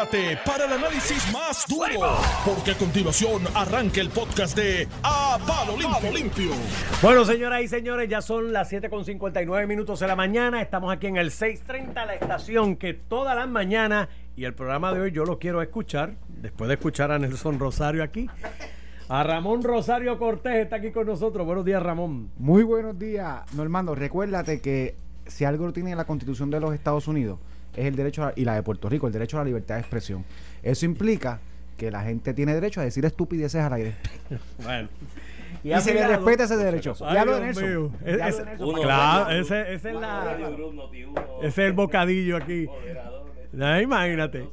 prepárate para el análisis más duro, porque a continuación arranca el podcast de A Palo Limpio. Limpio. Bueno, señoras y señores, ya son las 7.59 minutos de la mañana. Estamos aquí en el 6.30, la estación que todas las mañanas, y el programa de hoy yo lo quiero escuchar, después de escuchar a Nelson Rosario aquí. A Ramón Rosario Cortés está aquí con nosotros. Buenos días, Ramón. Muy buenos días, Normando. Recuérdate que si algo lo tiene la Constitución de los Estados Unidos es el derecho a- y la de Puerto Rico, el derecho a la libertad de expresión. Eso implica que la gente tiene derecho a decir estupideces al aire. Bueno. Y, a se le respeta ese derecho. Ay, ya lo de Nelson. Ya Es- Nelson. Uno, Claro, ese, ese es la, Radio Group, Noti1, ese es el bocadillo aquí. imagínate.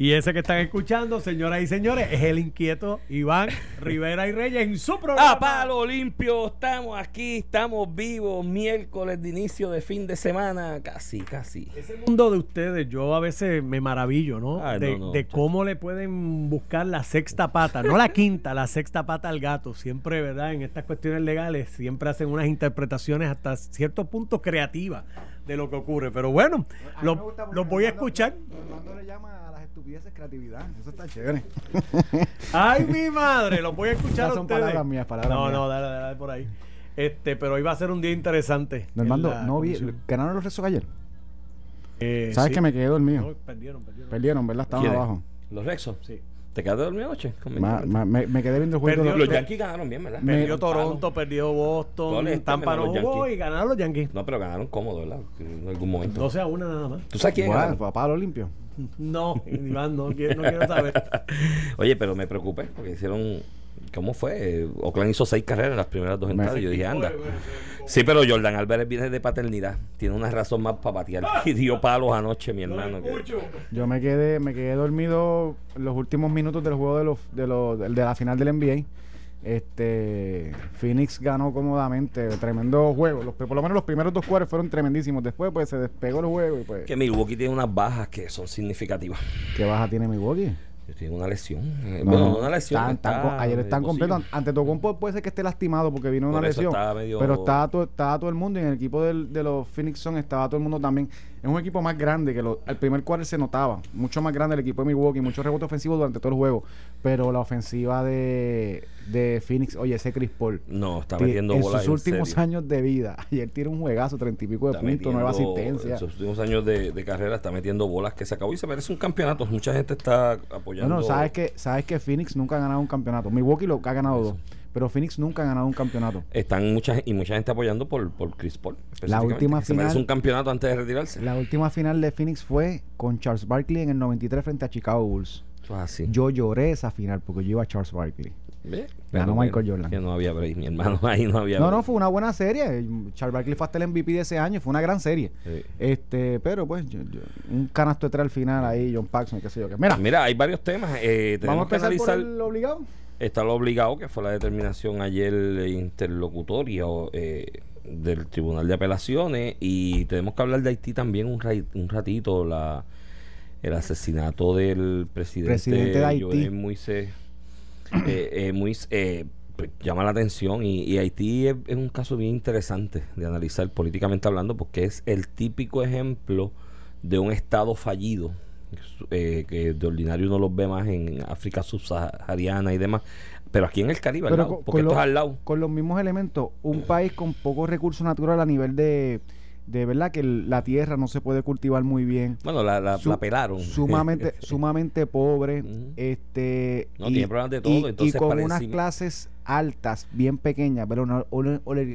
Y ese que están escuchando, señoras y señores, es el inquieto Iván Rivera y Reyes en su programa. A palo limpio, estamos aquí, estamos vivos, miércoles de inicio de fin de semana, casi, casi. Ese mundo de ustedes, yo a veces me maravillo, ¿no? Ay, de no, no, de cómo le pueden buscar la sexta pata, no la quinta, la sexta pata al gato. Siempre, ¿verdad? En estas cuestiones legales, siempre hacen unas interpretaciones hasta cierto punto creativas de lo que ocurre. Pero bueno, A mí lo, me gusta porque lo voy a escuchar. Normando le llama estupideces creatividad. Eso está chévere. Ay, mi madre, los voy a escuchar Esas son ustedes. palabras mías, palabras no, mías. no, dale, dale, dale por ahí. Este, pero hoy va a ser un día interesante. Normando, no vi, ganaron los rezos ayer. Eh, ¿Sabes sí. que me quedé dormido? No, perdieron, perdieron. Perdieron, ¿verdad? Estaban abajo. Los Rexos. Sí. ¿Te quedaste dormido anoche? Con Ma- 20. ma- me, me quedé viendo el juego. Perdió de Los Yankees ganaron bien, ¿verdad? Me- Perdió Palo. Toronto, perdió Boston, este, Tampa no jugó y ganaron los Yankees. No, pero ganaron cómodo, ¿verdad? En algún momento. 12 a 1 nada más. ¿Tú sabes quién ganó? fue a palo limpio. No, Iván, no quiero, no quiero saber. Oye, pero me preocupé porque hicieron. ¿Cómo fue? Oakland hizo seis carreras en las primeras dos entradas. y Yo dije, anda. Sí, pero Jordan Álvarez viene de paternidad. Tiene una razón más para patear. Y dio palos anoche, mi hermano. que- Yo me quedé, me quedé dormido los últimos minutos del juego de los, de los, de la final del NBA. Este Phoenix ganó cómodamente, tremendo juego. Los, por lo menos los primeros dos cuartos fueron tremendísimos. Después pues se despegó el juego y pues Que Milwaukee tiene unas bajas que son significativas. qué baja tiene Milwaukee. Tiene una lesión. Eh, No, bueno, no, una lesión. está ayer están completos. Ante Tocumpo puede ser que esté lastimado porque vino una Por lesión. estaba medio- Pero estaba todo, estaba todo el mundo y en el equipo del- de los Phoenix Suns estaba todo el mundo también. Es un equipo más grande que lo, el primer cuarto se notaba. Mucho más grande el equipo de Milwaukee, mucho rebote ofensivo durante todo el juego. Pero la ofensiva de, de Phoenix, oye, ese Chris Paul. No, está ti- metiendo en sus últimos serio. años de vida. Ayer tiene un juegazo, treinta y pico de puntos, nueva asistencia. En sus últimos años de, de carrera está metiendo bolas que se acabó y se merece un campeonato. Mucha gente está apoyando. Bueno, sabes que, sabes que Phoenix nunca ha ganado un campeonato. Milwaukee lo ha ganado dos. Pero Phoenix nunca ha ganado un campeonato. Están mucha, y mucha gente apoyando por, por Chris Paul. específicamente, última se merece final- un campeonato antes de retirarse. La última final de Phoenix fue con Charles Barkley en el 93 frente a Chicago Bulls. Yo lloré esa final porque yo iba a Charles Barkley. Ve, Ganó Michael Jordan. Que no había break, mi hermano. Ahí no había No, break. no, fue una buena serie. Charles Barkley fue hasta el MVP de ese año. Fue una gran serie. Sí. Este, pero pues, yo- yo- un canasto de tres al final ahí, John Paxson, qué sé yo. Mira, Mira, hay varios temas. Eh, tenemos vamos a que empezar por analizar. el obligado. Está lo obligado, que fue la determinación ayer interlocutoria eh, del Tribunal de Apelaciones. Y tenemos que hablar de Haití también un, ra- un ratito. La, el asesinato del presidente, Presidente de Haití. Jovenel Moisés. eh, eh, eh, pues, llama la atención. Y, y Haití es, es un caso bien interesante de analizar políticamente hablando, porque es el típico ejemplo de un Estado fallido eh, que de ordinario uno los ve más en África subsahariana y demás, pero aquí en el Caribe, al lado, con- porque con esto lo- es al lado. Con los mismos elementos, un país con pocos recursos naturales a nivel de, de verdad que la tierra no se puede cultivar muy bien. Bueno, la, la, Su- la pelaron. sumamente sumamente pobre este No, tiene problemas de todo, y, entonces y con unas clases altas bien pequeñas pero una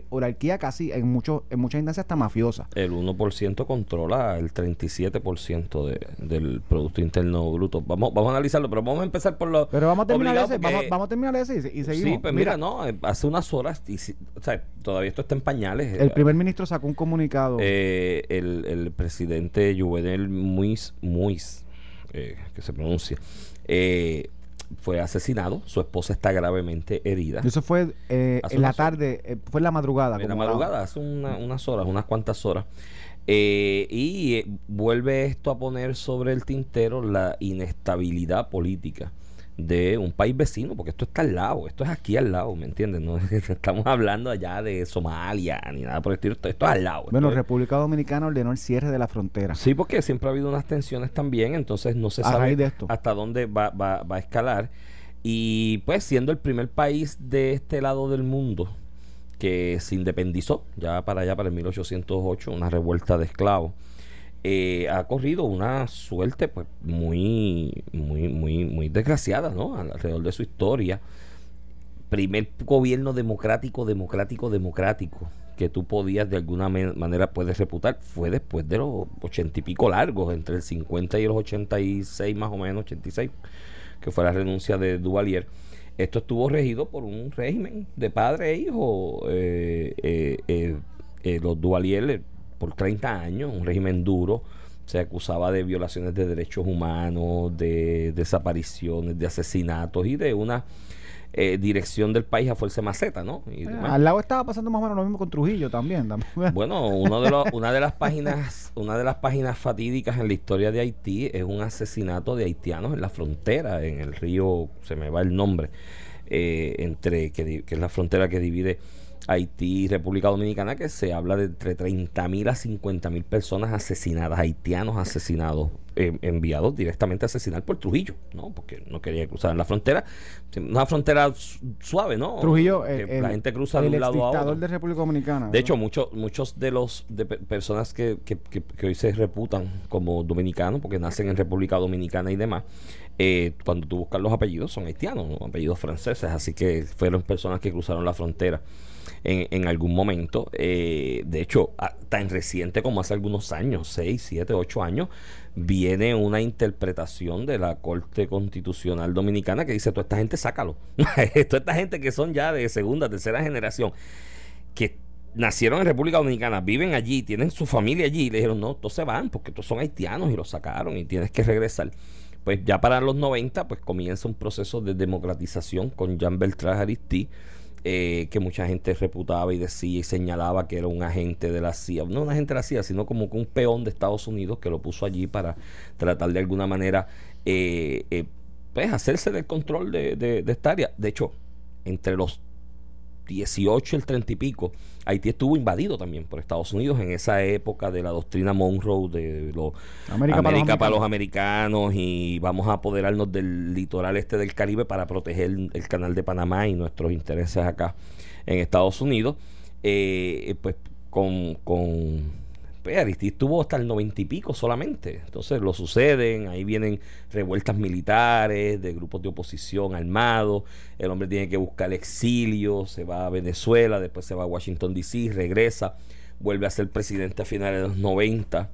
oligarquía casi en muchos en muchas instancias hasta mafiosa El 1% controla el 37% de, del Producto Interno Bruto. Vamos, vamos a analizarlo, pero vamos a empezar por lo pero vamos a terminar ese porque- vamos, vamos a terminar ese y, y seguimos Sí, pues mira, no, eh, hace unas horas, y si- o sea, todavía esto está en pañales. el eh, primer ministro sacó un comunicado eh, el, el presidente Juvenel Muiz, Muiz eh, que se pronuncia, eh, fue asesinado. Su esposa está gravemente herida. eso fue eh, Hace en la tarde eh, fue en la madrugada En la madrugada, hace una- unas horas, unas cuantas horas. Eh, y eh, vuelve esto a poner sobre el tintero la inestabilidad política de un país vecino, porque esto está al lado, esto es aquí al lado, ¿me entiendes? No estamos hablando allá de Somalia ni nada por el estilo, esto, esto es al lado. Bueno, es- República Dominicana ordenó el cierre de la frontera. Sí, porque siempre ha habido unas tensiones también, entonces no se sabe raíz de esto. hasta dónde va, va- va a escalar. Y pues siendo el primer país de este lado del mundo que se independizó, ya para allá, para el 1808, una revuelta de esclavos, eh, ha corrido una suerte pues muy, muy, muy, muy desgraciada, ¿no? Alrededor de su historia. Primer gobierno democrático, democrático, democrático que tú podías de alguna manera puedes reputar fue después de los ochenta y pico largos, entre el 50 y los 86 más o menos, 86, que fue la renuncia de Duvalier. Esto estuvo regido por un régimen de padre e hijo. eh, eh, eh, eh, los Duvalier eh, por 30 años, un régimen duro. Se acusaba de violaciones de derechos humanos, de desapariciones, de asesinatos y de una eh, dirección del país a fuerza de maceta, ¿no? Y Eh, al lado estaba pasando más o menos lo mismo con Trujillo también. también. Bueno, uno de los, una de las páginas, una de las páginas fatídicas en la historia de Haití es un asesinato de haitianos en la frontera, en el río, se me va el nombre, eh, entre que es la frontera que divide Haití y República Dominicana, que se habla de entre 30 mil a 50 mil personas asesinadas, haitianos asesinados, eh, enviados directamente a asesinar por Trujillo, ¿no? Porque no quería cruzar la frontera, una frontera su- suave, ¿no? Trujillo, Que el, la gente cruza de el un lado a otro. de República Dominicana. De hecho, muchos muchos de los de pe- personas que, que- que- que hoy se reputan como dominicanos, porque nacen en República Dominicana y demás, eh, cuando tú buscas los apellidos son haitianos, ¿no? apellidos franceses, así que fueron personas que cruzaron la frontera en, algún momento. Eh, de hecho, tan reciente como hace algunos años, 6, 7, 8 años, viene una interpretación de la Corte Constitucional Dominicana que dice, toda esta gente sácalo. toda esta gente que son ya de segunda, tercera generación que nacieron en República Dominicana, viven allí, tienen su familia allí, y le dijeron, no, todos se van porque todos son haitianos y los sacaron y tienes que regresar. Pues ya para los 90, pues comienza un proceso de democratización con Jean Beltrán Aristí, eh, que mucha gente reputaba y decía y señalaba que era un agente de la CIA, no un agente de la CIA, sino como un peón de Estados Unidos que lo puso allí para tratar de alguna manera eh, eh, pues hacerse del control de, de- de esta área. De hecho, entre los 18 y el 30 y pico, Haití estuvo invadido también por Estados Unidos en esa época de la doctrina Monroe, de los América América, para los para, los americanos y vamos a apoderarnos del litoral este del Caribe para proteger el canal de Panamá y nuestros intereses acá en Estados Unidos. Eh, pues con, con pues, Aristide estuvo hasta el noventa y pico solamente. Entonces lo suceden, ahí vienen revueltas militares de grupos de oposición armados. El hombre tiene que buscar exilio, se va a Venezuela, después se va a Washington DC, regresa, vuelve a ser presidente a finales de los 90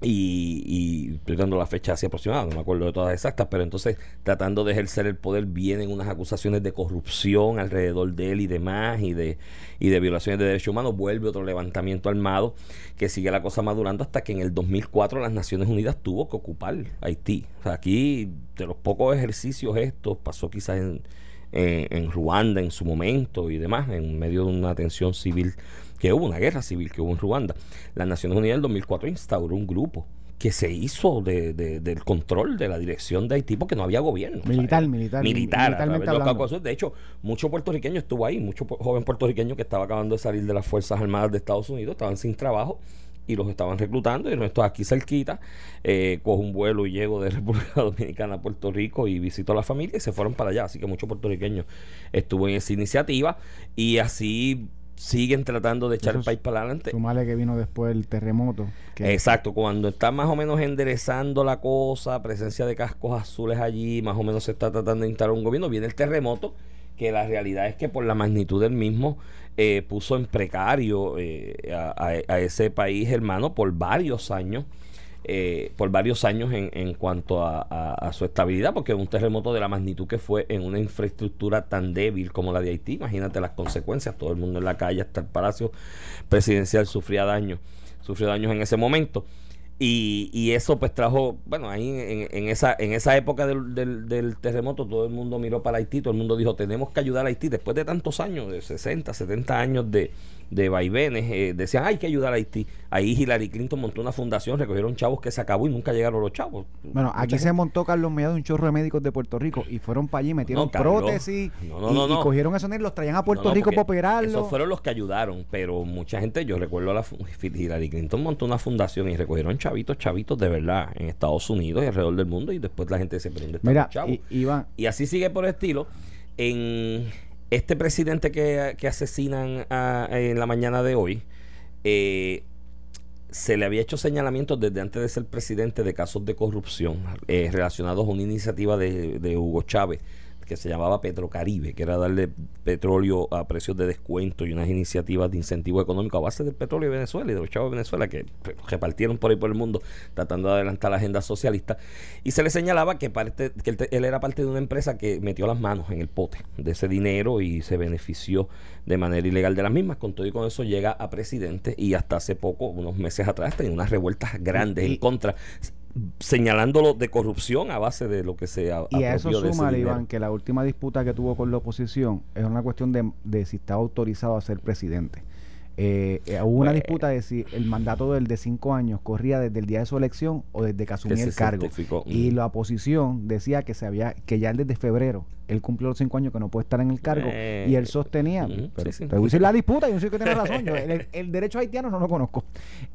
y, y la fecha así aproximada, no me acuerdo de todas exactas, pero entonces tratando de ejercer el poder vienen unas acusaciones de corrupción alrededor de él y demás y de, y de violaciones de derechos humanos, vuelve otro levantamiento armado que sigue la cosa madurando hasta que en el 2004 las Naciones Unidas tuvo que ocupar Haití. O sea, aquí de los pocos ejercicios estos pasó quizás en, en, en Ruanda en su momento y demás, en medio de una tensión civil que hubo, una guerra civil que hubo en Ruanda. Las Naciones Unidas en el 2004 instauró un grupo que se hizo de, de- del control de la dirección de Haití porque no había gobierno. Militar, militar, Militar, militarmente hablando. De hecho, mucho puertorriqueño estuvo ahí, mucho joven puertorriqueño que estaba acabando de salir de las Fuerzas Armadas de Estados Unidos, estaban sin trabajo y los estaban reclutando y nuestro aquí cerquita, eh, cojo un vuelo y llego de República Dominicana a Puerto Rico y visito a la familia y se fueron para allá, así que muchos puertorriqueños estuvo en esa iniciativa y así siguen tratando de echar Eso el país para adelante. Sumale que vino después el terremoto. Que Exacto, cuando está más o menos enderezando la cosa, presencia de cascos azules allí, más o menos se está tratando de instalar un gobierno, viene el terremoto, que la realidad es que por la magnitud del mismo eh, puso en precario eh, a, a- a ese país hermano por varios años. Eh, por varios años en, en cuanto a, a- su estabilidad, porque un terremoto de la magnitud que fue en una infraestructura tan débil como la de Haití, imagínate las consecuencias, todo el mundo en la calle, hasta el Palacio Presidencial sufría daños, sufrió daños en ese momento. Y, eso pues trajo, bueno, ahí en, en esa, en esa época del terremoto todo el mundo miró para Haití, todo el mundo dijo, tenemos que ayudar a Haití después de tantos años, de 60, 70 años de, de vaivenes, eh, decían hay que ayudar a Haití. Ahí Hillary Clinton montó una fundación, recogieron chavos que se acabó y nunca llegaron los chavos. Bueno, aquí se montó Carlos Mellado un chorro de médicos de Puerto Rico y fueron para allí, metieron No, Carlos. prótesis No, no, y, y cogieron esos nenes, los traían a Puerto Rico para operarlos. Esos fueron los que ayudaron, pero mucha gente, yo recuerdo a la Hillary Clinton montó una fundación y recogieron chavitos, chavitos de verdad en Estados Unidos y alrededor del mundo y después la gente se prende Mira, chavos. Iván, Y así sigue por el estilo. En este presidente que, que asesinan a- en la mañana de hoy, eh, se le había hecho señalamientos desde antes de ser presidente de casos de corrupción eh, relacionados a una iniciativa de Hugo Chávez que se llamaba Petrocaribe, que era darle petróleo a precios de descuento y unas iniciativas de incentivo económico a base del petróleo de Venezuela y de los chavos de Venezuela que pues, repartieron por ahí por el mundo tratando de adelantar la agenda socialista. Y se le señalaba que, parte, que él, era parte de una empresa que metió las manos en el pote de ese dinero y se benefició de manera ilegal de las mismas. Con todo y con eso llega a presidente y hasta hace poco, unos meses atrás, tenía unas revueltas grandes Y- en contra, señalándolo de corrupción a base de lo que se a- y a eso suma. Iván, que la última disputa que tuvo con la oposición es una cuestión de, de si estaba autorizado a ser presidente. Eh, eh, hubo una Pues- disputa de si el mandato del de cinco años corría desde el día de su elección o desde que asumía el cargo. certificó. Y Mm. la oposición decía que se había que ya desde febrero él cumplió los cinco años que no puede estar en el cargo Eh, y él sostenía, ujú, pero sí, te la disputa, yo sé que tiene razón, yo, el, el derecho haitiano no lo conozco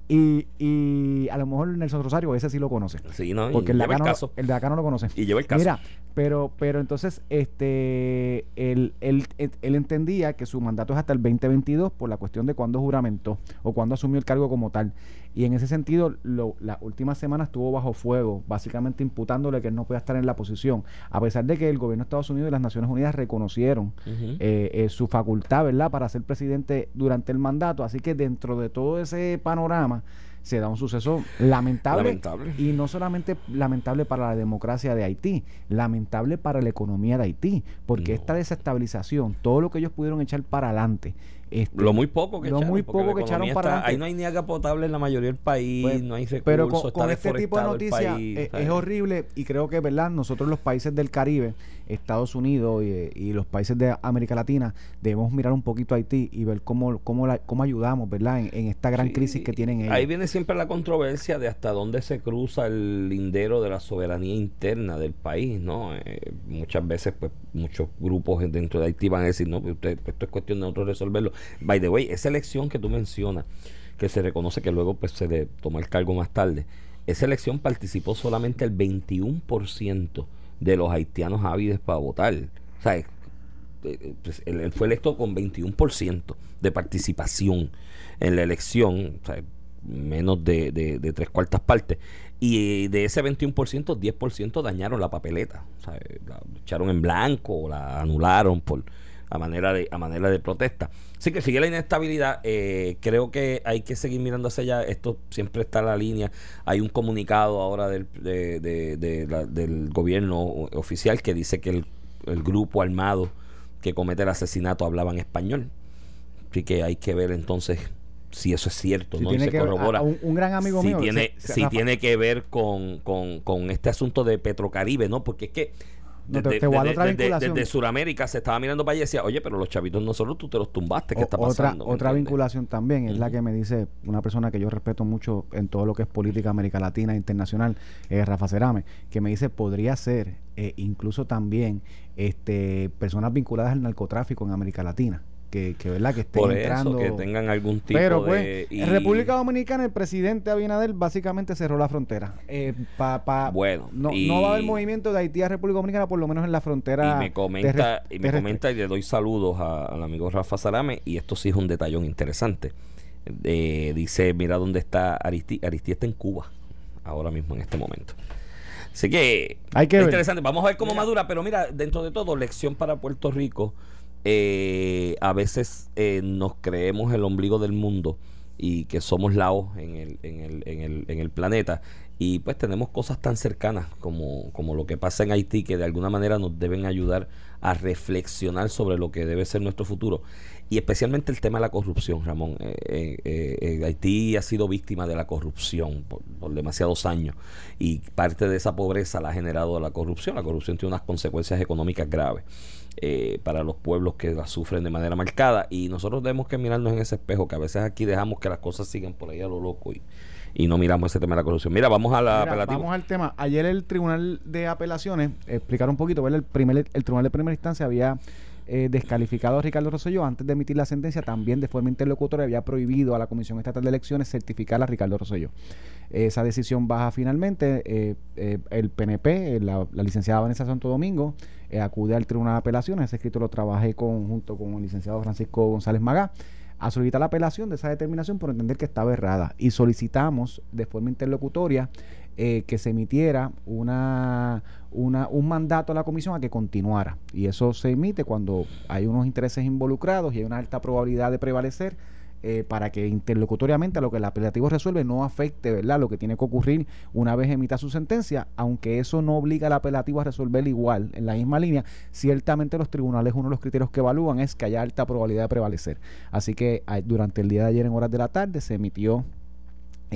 y, y a lo mejor Nelson Rosario ese sí lo conoce, Sí, ¿no? Porque el de, acá el no, el de acá no lo conoce. Y lleva el caso. Mira, pero, pero entonces este él, él, él- él entendía que su mandato es hasta el 2022 por la cuestión de cuándo juramentó o cuándo asumió el cargo como tal. Y en ese sentido, lo, las últimas semanas estuvo bajo fuego, básicamente imputándole que él no podía estar en la posición, a pesar de que el gobierno de Estados Unidos y las Naciones Unidas reconocieron eh, eh, su facultad, ¿verdad?, para ser presidente durante el mandato. Así que dentro de todo ese panorama se da un suceso lamentable, Lamentable. y no solamente lamentable para la democracia de Haití, lamentable para la economía de Haití, porque No. esta desestabilización, todo lo que ellos pudieron echar para adelante, este, Lo muy poco que lo echaron, muy poco que echaron para está- adelante. Ahí no hay ni agua potable en la mayoría del país, Pues, no hay recursos, pero con, está con este tipo de noticias país, es, horrible y creo que, ¿verdad? Nosotros los países del Caribe, Estados Unidos y, y los países de América Latina, debemos mirar un poquito a Haití y ver cómo, cómo, la- cómo ayudamos, ¿verdad? En, en esta gran Sí, crisis que tienen ellos. Ahí viene siempre la controversia de hasta dónde se cruza el lindero de la soberanía interna del país, ¿no? Eh, muchas veces, pues, muchos grupos dentro de Haití van a decir, no, pues, usted- esto es cuestión de nosotros resolverlo. By the way, esa elección que tú mencionas, que se reconoce que luego pues se le toma el cargo más tarde, esa elección participó solamente el 21% de los haitianos ávides para votar. O sea, eh, eh, pues, él fue electo con 21% de participación en la elección, o sea, menos de, de- tres cuartas partes. Y de ese 21%, 10% dañaron la papeleta. O sea, la echaron en blanco o la anularon por a manera de a manera de protesta. Así que sigue la inestabilidad. eh, creo que hay que seguir mirando hacia allá. Esto siempre está en la línea. Hay un comunicado ahora del, de- de- de la- del gobierno oficial que dice que el, el grupo armado que comete el asesinato hablaba en español. Así que hay que ver entonces si eso es cierto, Si ¿no? Y se que- corrobora. a- a un, gran amigo si mío. tiene, se- si Rafa, tiene que ver con, con, con este asunto de Petrocaribe, ¿no? Porque es que No, desde, desde Sudamérica se estaba mirando para allá y decía, oye, pero los chavitos nosotros tú te los tumbaste, ¿qué O- está pasando? ¿Me otra vinculación también es la que me dice una persona que yo respeto mucho en todo lo que es política América Latina internacional, eh, Rafa Cerame, que me dice podría ser eh, incluso también este personas vinculadas al narcotráfico en América Latina, que, que verdad que estén Por entrando. que tengan algún tipo pero pues, de... y- en República Dominicana el presidente Abinader básicamente cerró la frontera. Eh, pa- pa- Bueno, no, y- no va a haber movimiento de Haití a República Dominicana, por lo menos en la frontera. y me comenta y me comenta y le doy saludos a- al amigo Rafa Sarame y esto sí es un detallón interesante Eh, dice mira dónde está Aristi Aristi está en Cuba ahora mismo en este momento así que Hay que es interesante vamos a ver cómo madura pero mira dentro de todo lección para Puerto Rico eh, a veces eh, nos creemos el ombligo del mundo y que somos la en el, en el, en el, en el planeta y pues tenemos cosas tan cercanas como, como lo que pasa en Haití que de alguna manera nos deben ayudar a reflexionar sobre lo que debe ser nuestro futuro y especialmente el tema de la corrupción, Ramón. Eh, eh, eh, Haití ha sido víctima de la corrupción por, demasiados años y parte de esa pobreza la ha generado la corrupción. La corrupción tiene unas consecuencias económicas graves. Para los pueblos que la sufren de manera marcada y nosotros tenemos que mirarnos en ese espejo que a veces aquí dejamos que las cosas sigan por ahí a lo loco y, y no miramos ese tema de la corrupción. Mira, vamos a la apelativa. Vamos al tema. Ayer el Tribunal de Apelaciones, explicar un poquito, El, primer, el Tribunal de Primera Instancia había eh, descalificado a Ricardo Rosselló antes de emitir la sentencia, también de forma interlocutoria había prohibido a la Comisión Estatal de Elecciones certificar a Ricardo Rosselló. Esa decisión baja finalmente. Eh, eh, el PNP, la, licenciada Vanessa Santo Domingo, acude al Tribunal de Apelaciones. Ese escrito lo trabajé junto con el licenciado Francisco González Magá a solicitar la apelación de esa determinación por entender que estaba errada y solicitamos de forma interlocutoria eh, que se emitiera una, una, un mandato a la comisión a que continuara. Y eso se emite cuando hay unos intereses involucrados y hay una alta probabilidad de prevalecer eh, para que interlocutoriamente lo que el apelativo resuelve no afecte ¿verdad? lo que tiene que ocurrir una vez emita su sentencia, aunque eso no obliga al apelativo a resolver igual en la misma línea, ciertamente los tribunales uno de los criterios que evalúan es que haya alta probabilidad de prevalecer. Así que durante el día de ayer en horas de la tarde se emitió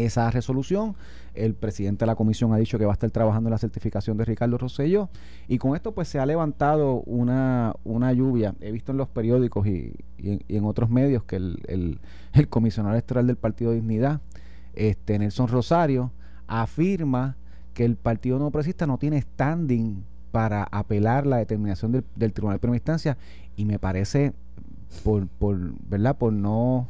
esa resolución. El presidente de la comisión ha dicho que va a estar trabajando en la certificación de Ricardo Rosselló. Y con esto pues se ha levantado una, una lluvia. He visto en los periódicos y, en, otros medios que el, comisionado electoral del Partido Dignidad, este Nelson Rosario, afirma que el Partido No Progresista no tiene standing para apelar la determinación del, del Tribunal de Primera Instancia y me parece por, por, ¿verdad? por no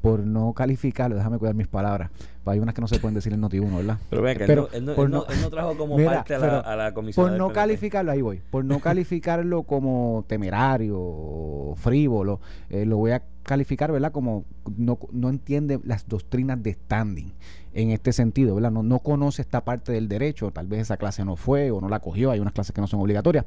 por no calificarlo, déjame cuidar mis palabras, pues hay unas que no se pueden decir en Noti1, ¿verdad? Pero venga, él, no, trajo como parte a la, comisión. Por no calificarlo, ahí voy, por no calificarlo como temerario, frívolo, eh, lo voy a calificar, ¿verdad? Como no, no entiende las doctrinas de standing en este sentido, ¿verdad? No, no conoce esta parte del derecho, tal vez esa clase no fue o no la cogió, hay unas clases que no son obligatorias,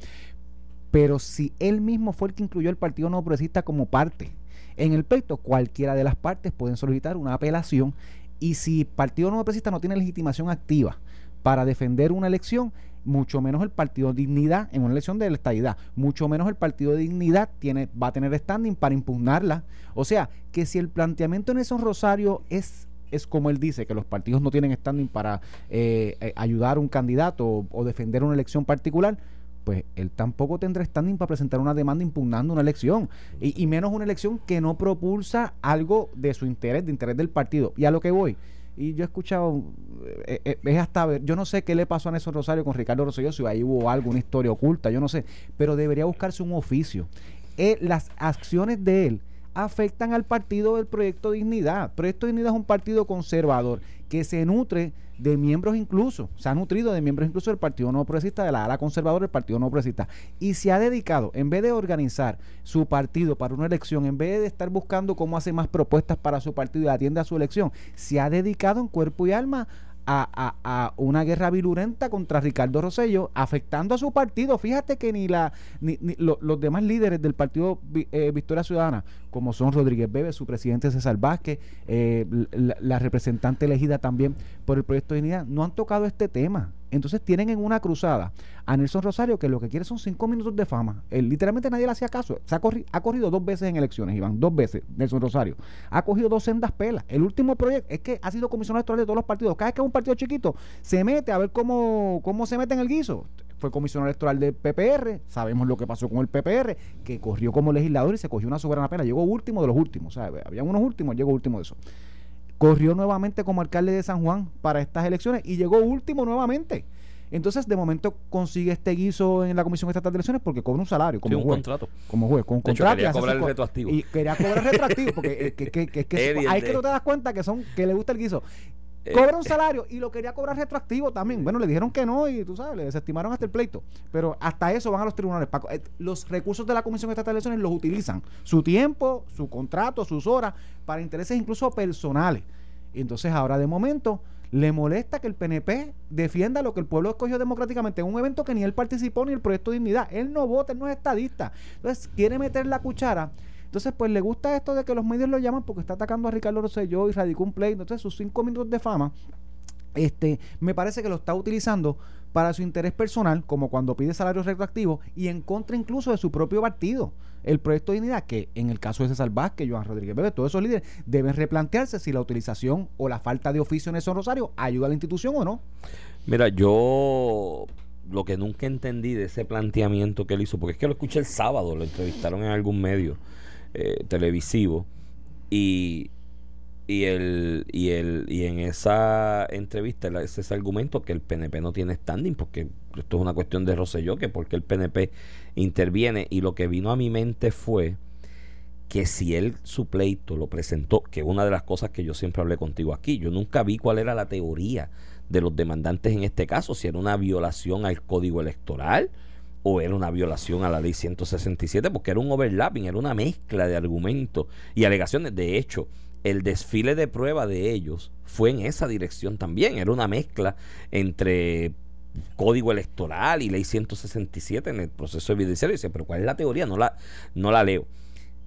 pero si él mismo fue el que incluyó el Partido No Progresista como parte en el pleito, cualquiera de las partes pueden solicitar una apelación y si el Partido Nuevo Progresista no tiene legitimación activa para defender una elección, mucho menos el Partido Dignidad en una elección de la estadidad, mucho menos el Partido Dignidad tiene, va a tener standing para impugnarla. O sea, que si el planteamiento en esos Rosario es es como él dice, que los partidos no tienen standing para eh, eh, ayudar a un candidato o defender una elección particular, pues él tampoco tendrá standing para presentar una demanda impugnando una elección y, menos una elección que no propulsa algo de su interés, de interés del partido. Y a lo que voy, y yo he escuchado, eh, eh, es hasta ver, yo no sé qué le pasó a Nelson Rosario con Ricardo Rosselló, si ahí hubo algo, una historia oculta, yo no sé, pero debería buscarse un oficio. Eh, las acciones de él afectan al partido del Proyecto Dignidad. Proyecto Dignidad es un partido conservador que se nutre de miembros incluso, se ha nutrido de miembros incluso del Partido No Progresista, de la ala conservadora del Partido No Progresista, y se ha dedicado, en vez de organizar su partido para una elección, en vez de estar buscando cómo hace más propuestas para su partido y atiende a su elección, se ha dedicado en cuerpo y alma a, a, una guerra virulenta contra Ricardo Rosello, afectando a su partido. Fíjate que ni la ni, los demás líderes del partido eh, Victoria Ciudadana, como son Rodríguez Bebe, su presidente César Vázquez, eh, la, representante elegida también por el proyecto de unidad, no han tocado este tema. Entonces tienen en una cruzada a Nelson Rosario que lo que quiere son cinco minutos de fama. Él, literalmente nadie le hacía caso. Se ha, ha, corrido dos veces en elecciones, Iván, dos veces Nelson Rosario. Ha cogido dos sendas pelas. El último proyecto es que ha sido comisionado electoral de todos los partidos. Cada vez que es un partido chiquito, se mete a ver cómo, cómo se mete en el guiso. Fue comisionado electoral del PPR, sabemos lo que pasó con el PPR, que corrió como legislador y se cogió una soberana pena. Llegó último de los últimos. O sea, había unos últimos, llegó último de eso corrió nuevamente como alcalde de San Juan para estas elecciones y llegó último nuevamente. Entonces, de momento consigue este guiso en la Comisión Estatal de Elecciones porque cobra un salario como un contrato. Como juez, con un contrato. quería cobrar el retroactivo. Y quería cobrar retroactivo porque es que, que, que, que hay que no te das cuenta que son que le gusta el guiso. Cobra un eh. salario y lo quería cobrar retroactivo también. Bueno, le dijeron que no y tú sabes, le desestimaron hasta el pleito. Pero hasta eso van a los tribunales. Eh, los recursos de la Comisión Estatal de Elecciones los utilizan. Su tiempo, su contrato, sus horas, para intereses incluso personales. Y entonces ahora de momento le molesta que el PNP defienda lo que el pueblo escogió democráticamente en un evento que ni él participó ni el proyecto de dignidad. Él no vota, él no es estadista. Entonces quiere meter la cuchara entonces, pues le gusta esto de que los medios lo llaman porque está atacando a Ricardo Rosselló y radicó un play. Entonces, sus cinco minutos de fama, este, me parece que lo está utilizando para su interés personal, como cuando pide salarios retroactivos, y en contra incluso de su propio partido. El proyecto de dignidad, que en el caso de César Vázquez, Joan Rodríguez Bebe, todos esos líderes deben replantearse si la utilización o la falta de oficio en Nelson Rosario ayuda a la institución o no. Mira, yo lo que nunca entendí de ese planteamiento que él hizo, porque es que lo escuché el sábado, lo entrevistaron en algún medio eh, televisivo y, y, el, y, el, y en esa entrevista hace ese argumento que el PNP no tiene standing, porque esto es una cuestión de Rosselló, que porque el PNP interviene. Y lo que vino a mi mente fue que si él su pleito lo presentó, que es una de las cosas que yo siempre hablé contigo aquí, yo nunca vi cuál era la teoría de los demandantes en este caso, si era una violación al código electoral o era una violación a la ley 167, porque era un overlapping, era una mezcla de argumentos y alegaciones. De hecho, el desfile de prueba de ellos fue en esa dirección también, era una mezcla entre código electoral y ley 167 en el proceso evidenciario. Y dice, pero ¿cuál es la teoría? No la, no la leo.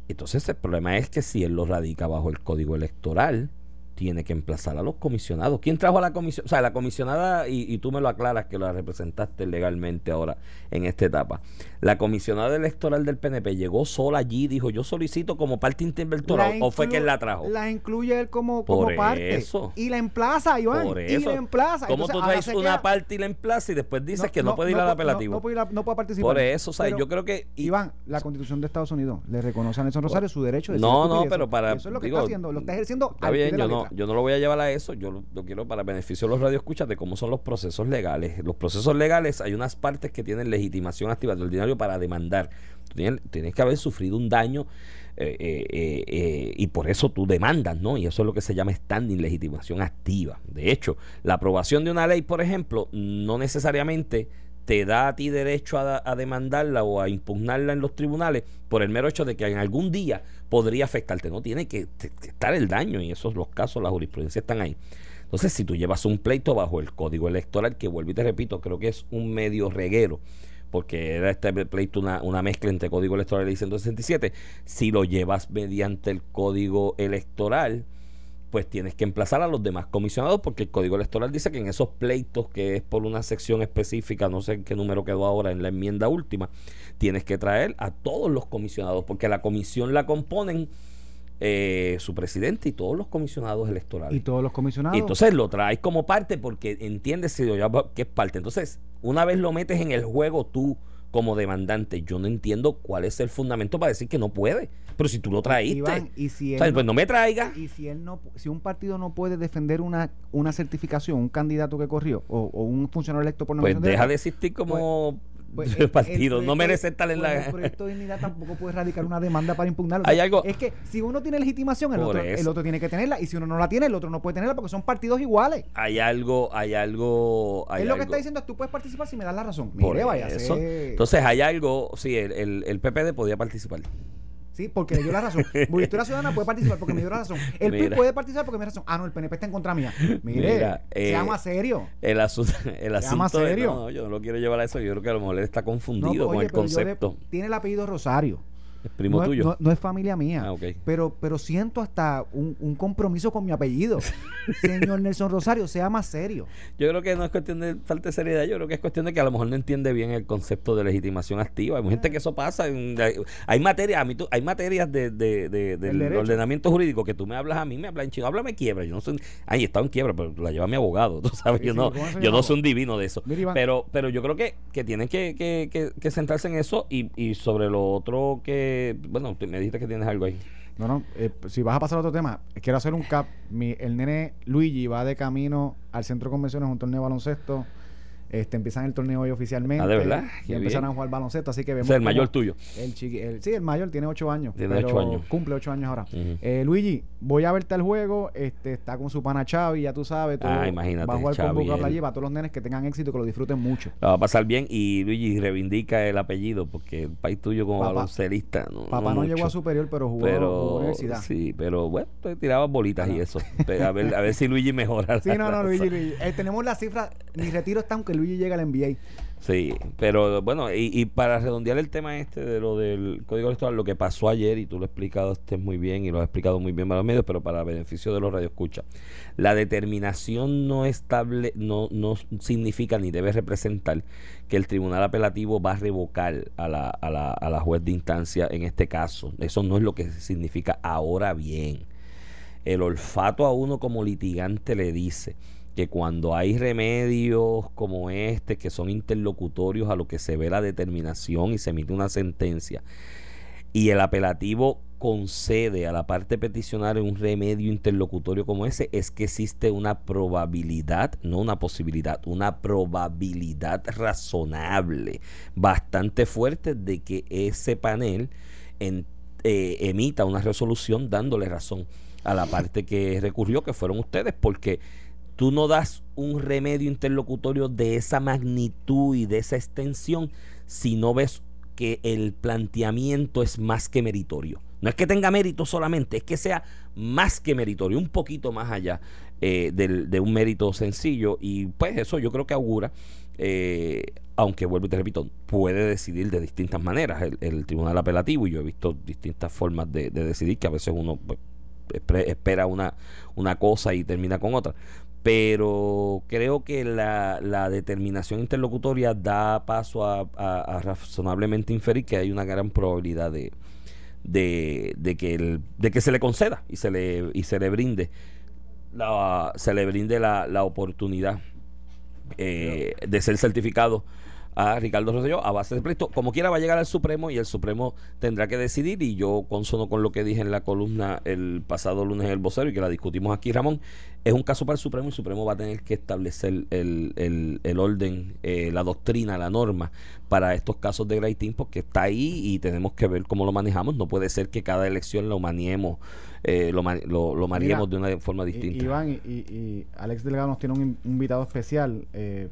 Entonces el problema es que si él lo radica bajo el código electoral, tiene que emplazar a los comisionados. ¿Quién trajo a la comisión? O sea, la comisionada, y, tú me lo aclaras que la representaste legalmente ahora en esta etapa. La comisionada electoral del PNP llegó sola allí, dijo yo solicito como parte interventora o fue quien la trajo. La incluye él como, como parte. Y la emplaza, Iván. Por eso. Y la emplaza. ¿Cómo tú traes una parte y la emplaza y después dices que no, puede ir al apelativo? No, puede, participar. Por eso, o sea, yo creo que... Iván, la constitución de Estados Unidos le reconoce a Nelson Rosario su derecho de No, no, pero para... Eso es lo que está haciendo, lo está ejerciendo Está bien, yo no, yo no lo voy a llevar a eso, yo lo, quiero para beneficio de los radioescuchas de cómo son los procesos legales. Los procesos legales hay unas partes que tienen legitimación activa del ordinario para demandar. Tienes, tienes que haber sufrido un daño eh, eh, eh, y por eso tú demandas, ¿no? Y eso es lo que se llama standing legitimación activa. De hecho, la aprobación de una ley, por ejemplo, no necesariamente te da a ti derecho a, demandarla o a impugnarla en los tribunales por el mero hecho de que en algún día podría afectarte. No tiene que, estar el daño y esos los casos, la jurisprudencia están ahí. Entonces, si tú llevas un pleito bajo el código electoral, que vuelvo y te repito, creo que es un medio reguero, porque era este pleito una, una mezcla entre código electoral y 167, si lo llevas mediante el código electoral, pues tienes que emplazar a los demás comisionados porque el código electoral dice que en esos pleitos que es por una sección específica, no sé en qué número quedó ahora en la enmienda última, tienes que traer a todos los comisionados porque la comisión la componen eh, su presidente y todos los comisionados electorales. Y todos los comisionados. Y entonces lo traes como parte porque entiendes que es parte. Entonces, una vez lo metes en el juego tú como demandante, yo no entiendo cuál es el fundamento para decir que no puede. Pero si tú lo traíste, y si pues no me traiga. Y si él no, si un partido no puede defender una, una certificación, un candidato que corrió o, un funcionario electo por Pues deja de existir como pues, pues, el partido. no merece estar en la. El proyecto de dignidad tampoco puede radicar una demanda para impugnarlo. Hay algo. Es que si uno tiene legitimación, el otro, el otro, tiene que tenerla. Y si uno no la tiene, el otro no puede tenerla porque son partidos iguales. Hay algo, hay algo. Hay es lo que está diciendo, tú puedes participar si me das la razón. Mire, vaya eso. Entonces hay algo, sí, el, el, el PPD podía participar. Sí, porque le dio la razón. Movimiento Ciudadana puede participar porque me dio la razón. El PIB puede participar porque me dio la razón. Ah, no, el PNP está en contra mía. Mire, Mira, eh, sea serio. El, asunto, el asunto serio. no, yo no lo quiero llevar a eso. Yo creo que a lo mejor él está confundido con el concepto. tiene el apellido Rosario primo no, tuyo. No, es familia mía. Ah, pero, pero siento hasta un, compromiso con mi apellido. Señor Nelson Rosario, sea más serio. Yo creo que no es cuestión de falta de seriedad, yo creo que es cuestión de que a lo mejor no entiende bien el concepto de legitimación activa. Hay gente que eso pasa. hay materias, a mí hay materias de, del ordenamiento jurídico que tú me hablas a mí, me hablas en chino, háblame quiebra. Yo no soy, ahí está en quiebra, pero la lleva mi abogado, tú sabes, yo no, yo no soy un divino de eso. Pero, pero yo creo que, que tienen que, que, que centrarse en eso y, y sobre lo otro que bueno, me dijiste que tienes algo ahí. No, no, eh, si vas a pasar a otro tema, quiero hacer un cap. Mi, el nene Luigi va de camino al centro de convenciones, un torneo de baloncesto este, empiezan el torneo hoy oficialmente. Ah, de verdad. Y empezaron a jugar baloncesto, así que vemos. el mayor tuyo. El, chiqui, sí, el mayor tiene 8 años. Tiene 8 años. Cumple 8 años ahora. eh, Luigi, voy a verte al juego. Este, está con su pana Chavi, ya tú sabes. Todo, ah, imagínate. Va a jugar con Boca Playa para todos los nenes que tengan éxito, que lo disfruten mucho. va a pasar bien. Y Luigi reivindica el apellido, porque el país tuyo como baloncelista. No, papá no, llegó a superior, pero jugó, pero, universidad. Sí, pero bueno, tiraba bolitas y eso. a, ver, a ver si Luigi mejora. Sí, no, no, Luigi. Luigi. Eh, tenemos la cifra. Mi retiro está aunque Luigi llegue al NBA. Sí, pero bueno, y, para redondear el tema este de lo del código electoral, lo que pasó ayer, y tú lo has explicado este muy bien y lo has explicado muy bien para los medios, pero para beneficio de los radioescuchas, la determinación no estable, no, no significa ni debe representar que el tribunal apelativo va a revocar a la, a, la, a la juez de instancia en este caso. Eso no es lo que significa ahora bien. El olfato a uno como litigante le dice que cuando hay remedios como este, que son interlocutorios a lo que se ve la determinación y se emite una sentencia, y el apelativo concede a la parte peticionaria un remedio interlocutorio como ese, es que existe una probabilidad, no una posibilidad, una probabilidad razonable, bastante fuerte de que ese panel eh, emita una resolución dándole razón a la parte que recurrió, que fueron ustedes, porque tú no das un remedio interlocutorio de esa magnitud y de esa extensión si no ves que el planteamiento es más que meritorio. No es que tenga mérito solamente, es que sea más que meritorio, un poquito más allá eh, de un mérito sencillo. Y pues eso yo creo que augura, eh, aunque vuelvo y te repito, puede decidir de distintas maneras el, tribunal apelativo. Y yo he visto distintas formas de, decidir que a veces uno pues, espera una, una cosa y termina con otra pero creo que la, la determinación interlocutoria da paso a, razonablemente inferir que hay una gran probabilidad de, de, que el, de que se le conceda y se le y se le brinde la, se le brinde la, la oportunidad eh, de ser certificado a Ricardo Rosselló a base de pleito. Como quiera va a llegar al Supremo y el Supremo tendrá que decidir y yo consono con lo que dije en la columna el pasado lunes en el vocero y que la discutimos aquí Ramón, es un caso para el Supremo y el Supremo va a tener que establecer el, el, el orden, eh, la doctrina, la norma para estos casos de Great porque está ahí y tenemos que ver cómo lo manejamos. No puede ser que cada elección lo maniemos, eh, lo, lo, de una forma distinta. Iván y, y, Alex Delgado nos tiene un invitado especial. Eh,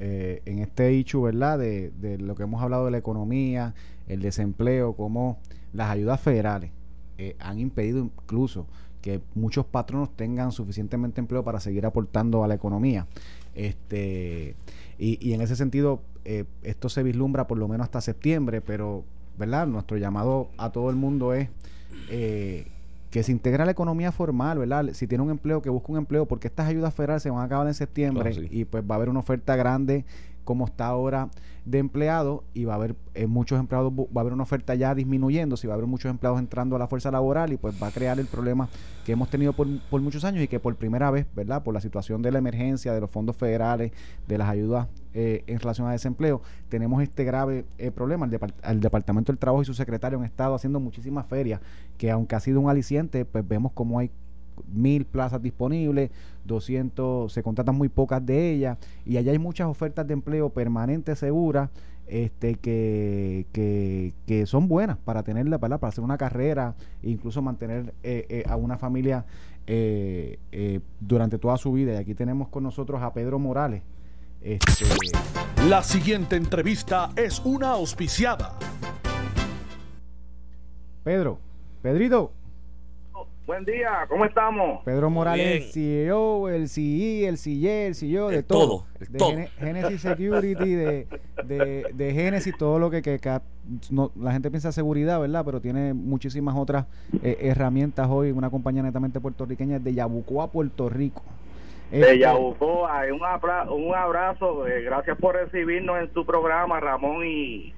eh eh, en este hecho, ¿verdad? De, de, lo que hemos hablado de la economía, el desempleo, como las ayudas federales eh, han impedido incluso que muchos patronos tengan suficientemente empleo para seguir aportando a la economía. Este, y, en ese sentido, eh, esto se vislumbra por lo menos hasta septiembre, pero, ¿verdad? Nuestro llamado a todo el mundo es que se integra la economía formal, ¿verdad? Si tiene un empleo, que busque un empleo, porque estas ayudas federales se van a acabar en septiembre y pues va a haber una oferta grande como está ahora de empleados y va a haber eh, muchos empleados, va a haber una oferta ya disminuyendo, si va a haber muchos empleados entrando a la fuerza laboral y pues va a crear el problema que hemos tenido por, muchos años y que por primera vez, ¿verdad? Por la situación de la emergencia, de los fondos federales, de las ayudas eh, en relación a desempleo, tenemos este grave eh, problema. El, el, Departamento del Trabajo y su secretario han estado haciendo muchísimas ferias que aunque ha sido un aliciente, pues vemos como hay mil plazas disponibles, 200, se contratan muy pocas de ellas y allá hay muchas ofertas de empleo permanentes seguras este que, que, son buenas para tenerla para hacer una carrera e incluso mantener eh, eh, a una familia eh, durante toda su vida. Y aquí tenemos con nosotros a Pedro Morales este, la siguiente entrevista es una auspiciada. Pedro Pedrito Buen día, ¿cómo estamos? Pedro Morales, el CEO, el CE, el CIE, el CEO, de todo. de Genesis Security, de, de, Genesis, todo lo que, que, la gente piensa seguridad, ¿verdad? Pero tiene muchísimas otras eh, herramientas hoy. Una compañía netamente puertorriqueña de Yabucoa, Puerto Rico. De este, Yabucoa, un, un abrazo, eh, gracias por recibirnos en su programa, Ramón y,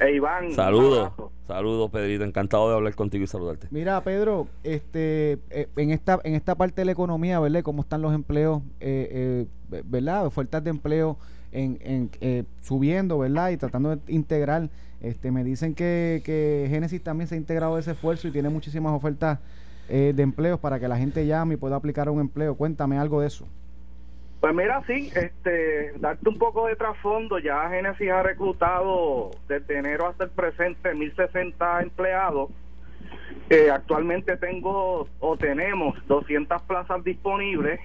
e Iván. Saludos. Saludos, Pedrito. Encantado de hablar contigo y saludarte. Mira, Pedro, este, eh, en esta en esta parte de la economía, ¿verdad? ¿Cómo están los empleos, eh, eh, ¿verdad? Ofertas de empleo en, en eh, subiendo, ¿verdad? Y tratando de integrar. Este, me dicen que, que Génesis también se ha integrado ese esfuerzo y tiene muchísimas ofertas de empleos para que la gente llame y pueda aplicar un empleo. Cuéntame algo de eso. Pues mira, sí, este, darte un poco de trasfondo, ya Genesis ha reclutado desde enero hasta el presente 1060 empleados. Eh, actualmente tengo o tenemos 200 plazas disponibles.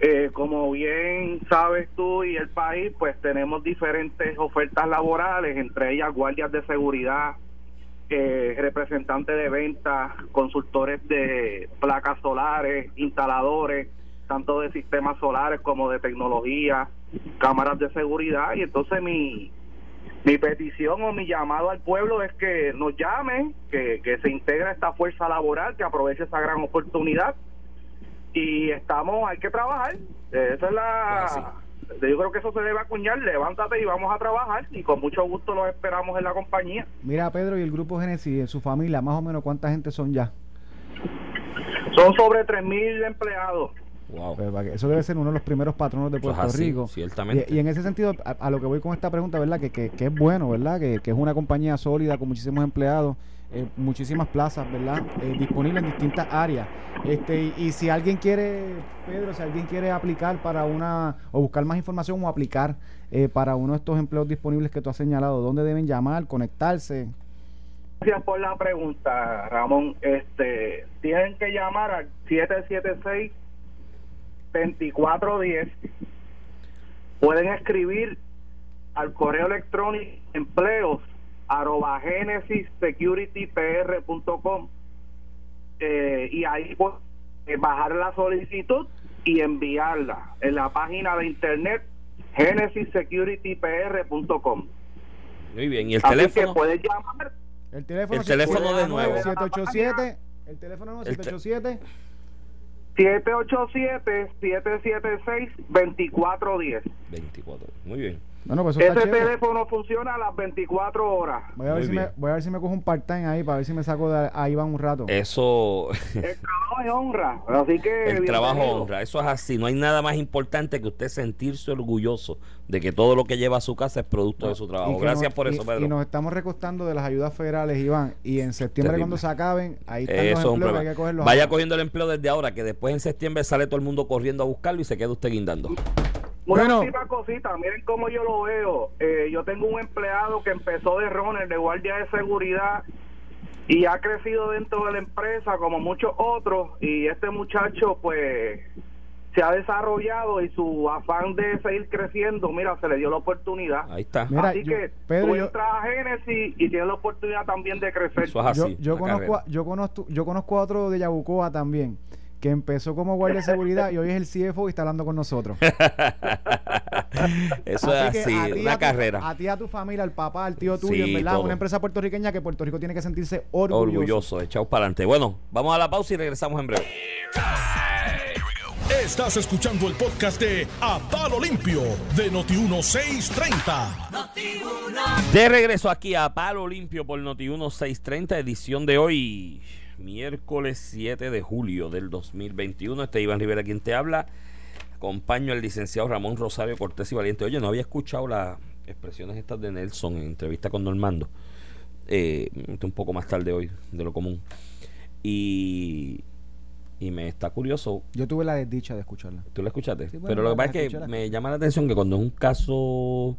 Eh, como bien sabes tú y el país, pues tenemos diferentes ofertas laborales, entre ellas guardias de seguridad, eh, representantes de ventas, consultores de placas solares, instaladores, tanto de sistemas solares como de tecnología, cámaras de seguridad y entonces mi mi petición o mi llamado al pueblo es que nos llame, que, que se integre esta fuerza laboral, que aproveche esa gran oportunidad y estamos, hay que trabajar. Esa es la... Yo creo que eso se debe acuñar, levántate y vamos a trabajar y con mucho gusto los esperamos en la compañía. Mira, Pedro, y el grupo Genesis, en su familia, más o menos, ¿cuánta gente son ya? Son sobre 3.000 empleados. Wow. Pues, eso debe ser uno de los primeros patronos de Puerto así, Rico. ciertamente. Y, y en ese sentido, a, a lo que voy con esta pregunta, ¿verdad? Que, que, que es bueno, ¿verdad? Que, que es una compañía sólida con muchísimos empleados, eh, muchísimas plazas, ¿verdad? Eh, disponibles en distintas áreas. Este, y, y si alguien quiere, Pedro, si alguien quiere aplicar para una, o buscar más información o aplicar eh, para uno de estos empleos disponibles que tú has señalado, ¿dónde deben llamar, conectarse? Gracias por la pregunta, Ramón. Este, tienen que llamar al 776 2410. Pueden escribir al correo electrónico empleos arroba genesissecuritypr.com eh, y ahí pueden eh, bajar la solicitud y enviarla en la página de internet genesissecuritypr.com. Muy bien. ¿Y el Así que teléfono? pueden llamar El teléfono, El teléfono de nuevo. 787, el teléfono nuevo, El te- 787. 787-776-2410. 24. Muy bien. Bueno, pues eso está Ese chévere. teléfono funciona a las 24 horas. Voy a, ver Muy si me, voy a ver si me cojo un part-time ahí para ver si me saco de ahí van un rato. Eso, El trabajo es honra. Así que. el trabajo honra. Eso es así. No hay nada más importante que usted sentirse orgulloso de que todo lo que lleva a su casa es producto de su Y trabajo. Gracias nos- por y- eso, Y Pedro. nos estamos recostando de las ayudas federales, Iván. Y en septiembre, Terrible. cuando se acaben, ahí están Eso es los un empleos que problema. hay que cogerlos Vaya ahora. cogiendo el empleo desde ahora, que después en septiembre sale todo el mundo corriendo a buscarlo y se queda usted guindando. Una Bueno. última cosita, miren cómo yo lo veo. Eh, yo tengo un empleado que empezó de runner, de guardia de seguridad, y ha crecido dentro de la empresa como muchos otros. Y este muchacho, pues, se ha desarrollado y su afán de seguir creciendo, mira, se le dio la oportunidad. Ahí está. Mira, Así yo- que Pedro, tú yo- entras a Génesis y tienes la oportunidad también de crecer. Eso es así. yo, conozco, a- yo, conozco, yo conozco a otro de Yabucoa también, que empezó como guardia de seguridad y hoy es el CFO y está hablando con nosotros. Eso Así es a así, ti, una a tu- carrera. A ti, a tu familia, al papá, al tío tuyo, Sí, en verdad, todo. una empresa puertorriqueña que Puerto Rico tiene que sentirse orgulloso. Orgulloso, echados para adelante. Bueno, vamos a la pausa y regresamos en breve. Estás escuchando el podcast de A Palo Limpio de Noti1630. De regreso aquí a Palo Limpio por Noti 1630, edición de hoy, miércoles 7 de julio del 2021. Este es Iván Rivera quien te habla. Acompaño al licenciado Ramón Rosario Cortés y Valiente. Oye, no había escuchado las expresiones estas de Nelson en entrevista con Normando. Eh, un poco más tarde hoy de lo común. Y, y me está curioso Yo tuve la desdicha de escucharla. ¿Tú lo escuchaste? Sí, bueno, Pero lo que la- pasa la es que la me llama la atención que cuando es un caso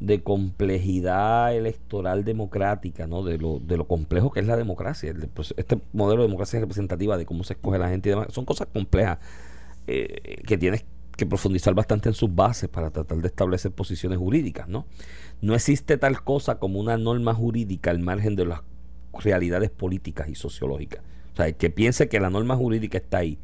de complejidad electoral democrática, ¿no? De lo, de lo complejo que es la democracia, proce- este modelo de democracia representativa, de cómo se escoge la gente y demás, son cosas complejas eh, que tienes que profundizar bastante en sus bases para tratar de establecer posiciones jurídicas, ¿no? No existe tal cosa como una norma jurídica al margen de las realidades políticas y sociológicas. O sea, el que piense que la norma jurídica está ahí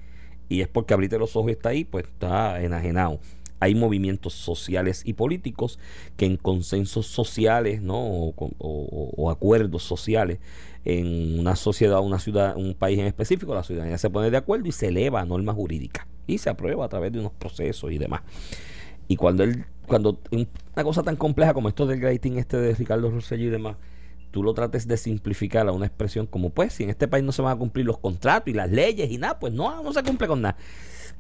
y es porque abrite los ojos y está ahí, pues está enajenado. Hay movimientos sociales y políticos que en consensos sociales, ¿no? O, acuerdos sociales en una sociedad, una ciudad, un país en específico, la ciudadanía se pone de acuerdo y se eleva a norma jurídica y se aprueba a través de unos procesos y demás. Y cuando él, cuando una cosa tan compleja como esto del rating este de Ricardo Rosselló y demás, tú lo trates de simplificar a una expresión como pues si en este país no se van a cumplir los contratos y las leyes y nada, pues no, no se cumple con nada.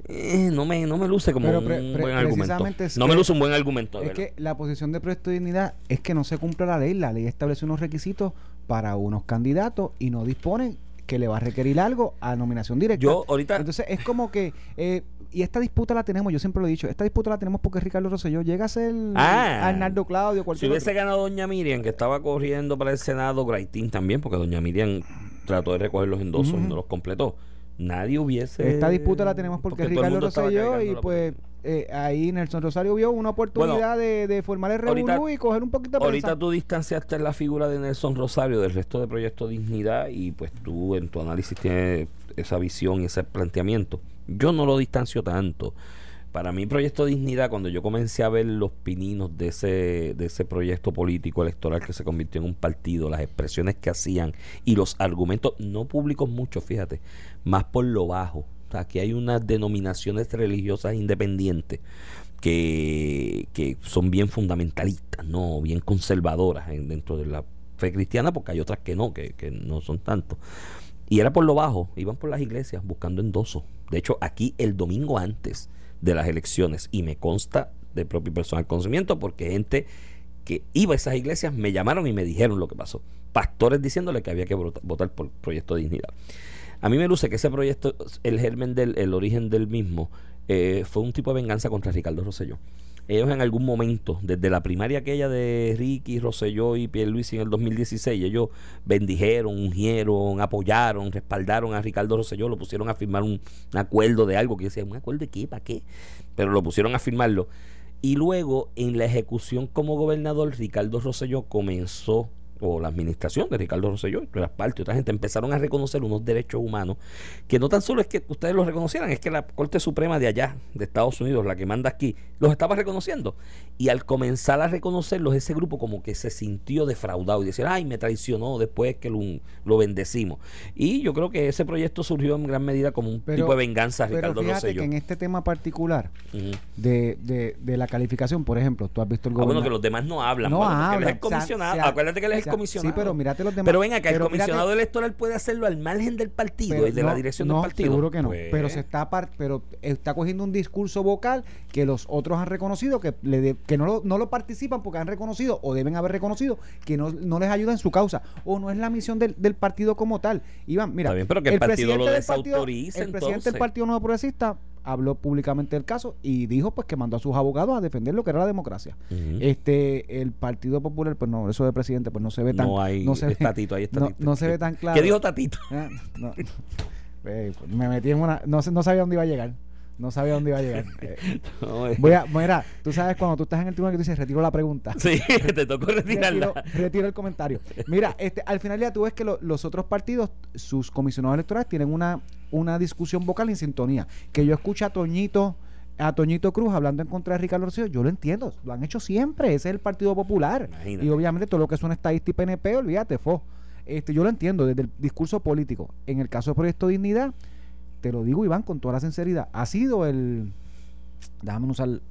Eh, no me, no me luce como Pero un pre- pre- buen argumento. No me luce un buen argumento. Es que la posición de proyecto de dignidad es que no se cumple la ley. La ley establece unos requisitos para unos candidatos y no dispone que le va a requerir algo a nominación directa. Yo ahorita Entonces es como que, eh, y esta disputa la tenemos, yo siempre lo he dicho, esta disputa la tenemos porque Ricardo Rosselló llega a ser Ah. Arnaldo Claudio, Si cualquier hubiese otro. ganado Doña Miriam, que estaba corriendo para el Senado, Graitín también, porque Doña Miriam trató de recoger los endosos y no los completó. Nadie hubiese. Esta disputa la tenemos porque, el Ricardo Rosselló y pues eh, ahí Nelson Rosario vio una oportunidad de, de formar el revolú y coger un poquito de Ahorita tú distanciaste la figura de Nelson Rosario del resto de Proyecto Dignidad y pues tú en tu análisis tienes esa visión y ese planteamiento. Yo no lo distancio tanto para mí Proyecto Dignidad, cuando yo comencé a ver los pininos de ese, de ese proyecto político electoral que se convirtió en un partido, las expresiones que hacían y los argumentos, no públicos mucho, fíjate, más por lo bajo. Aquí hay unas denominaciones religiosas independientes que, que son bien fundamentalistas, no bien conservadoras dentro de la fe cristiana, porque hay otras que no, que, que no son tanto. Y era por lo bajo, iban por las iglesias buscando endosos. De hecho, aquí el domingo antes de las elecciones, y me consta de propio personal conocimiento, porque gente que iba a esas iglesias me llamaron y me dijeron lo que pasó. Pastores diciéndole que había que votar por Proyecto de Dignidad. A mí me luce que ese proyecto, el germen del, el origen del mismo, eh, fue un tipo de venganza contra Ricardo Rosselló ellos en algún momento, desde la primaria aquella de Ricky, Rosselló y Pierluisi en el 2016, ellos bendijeron, ungieron, apoyaron, respaldaron a Ricardo Rosselló, lo pusieron a firmar un, acuerdo de algo que decía, ¿un acuerdo de qué? ¿Para qué? Pero lo pusieron a firmarlo. Y luego, en la ejecución como gobernador, Ricardo Rosselló comenzó o la administración de Ricardo Rosselló, las partes, otra gente, empezaron a reconocer unos derechos humanos que no tan solo es que ustedes los reconocieran, es que la Corte Suprema de allá, de Estados Unidos, la que manda aquí, los estaba reconociendo. Y al comenzar a reconocerlos, ese grupo como que se sintió defraudado y decía, ay, me traicionó después que lo, bendecimos. Y yo creo que ese proyecto surgió en gran medida como un tipo de venganza a Ricardo pero fíjate que en este tema particular de, de, la calificación, por ejemplo, tú has visto el gobierno. Ah, bueno, que los demás no hablan. No hablan. comisionado. Acuérdate que él es el comisionado. Sí, pero mírate los demás. Pero ven acá, el comisionado electoral puede hacerlo al margen del partido y de la dirección del partido. Seguro que no. Pero se está pero está cogiendo un discurso vocal que los otros han reconocido que le que no lo, no lo participan porque han reconocido o deben haber reconocido que no, no les ayuda en su causa o no es la misión del, del partido como tal. Iván, mira, pero que el, partido lo desautorice. el presidente del Partido Nuevo Progresista habló públicamente del caso y dijo pues que mandó a sus abogados a defender lo que era la democracia. Este el Partido Popular pues no, eso de presidente pues no se ve tan no hay no se ve, Tatito, ahí está no, no, se ve tan claro. ¿Qué dijo Tatito? Ah, eh, pues, me metí en una no no sabía dónde iba a llegar. No sabía dónde iba a llegar. Eh, voy a, mira, tú sabes cuando tú estás en el tribunal que tú dices, retiro la pregunta. Sí, te tocó retirarla. Retiro, el comentario. Mira, este, al final ya tú ves que los otros partidos, sus comisionados electorales tienen una, una discusión vocal en sintonía. Que yo escucho a Toñito a Toñito Cruz hablando en contra de Ricardo Rosselló, yo lo entiendo, lo han hecho siempre, ese es el Partido Popular. Y obviamente todo lo que es una estadística y PNP, olvídate, fo. Este, yo lo entiendo desde el discurso político. En el caso del Proyecto Dignidad, te lo digo, Iván, con toda la sinceridad, ha sido el. Déjame usar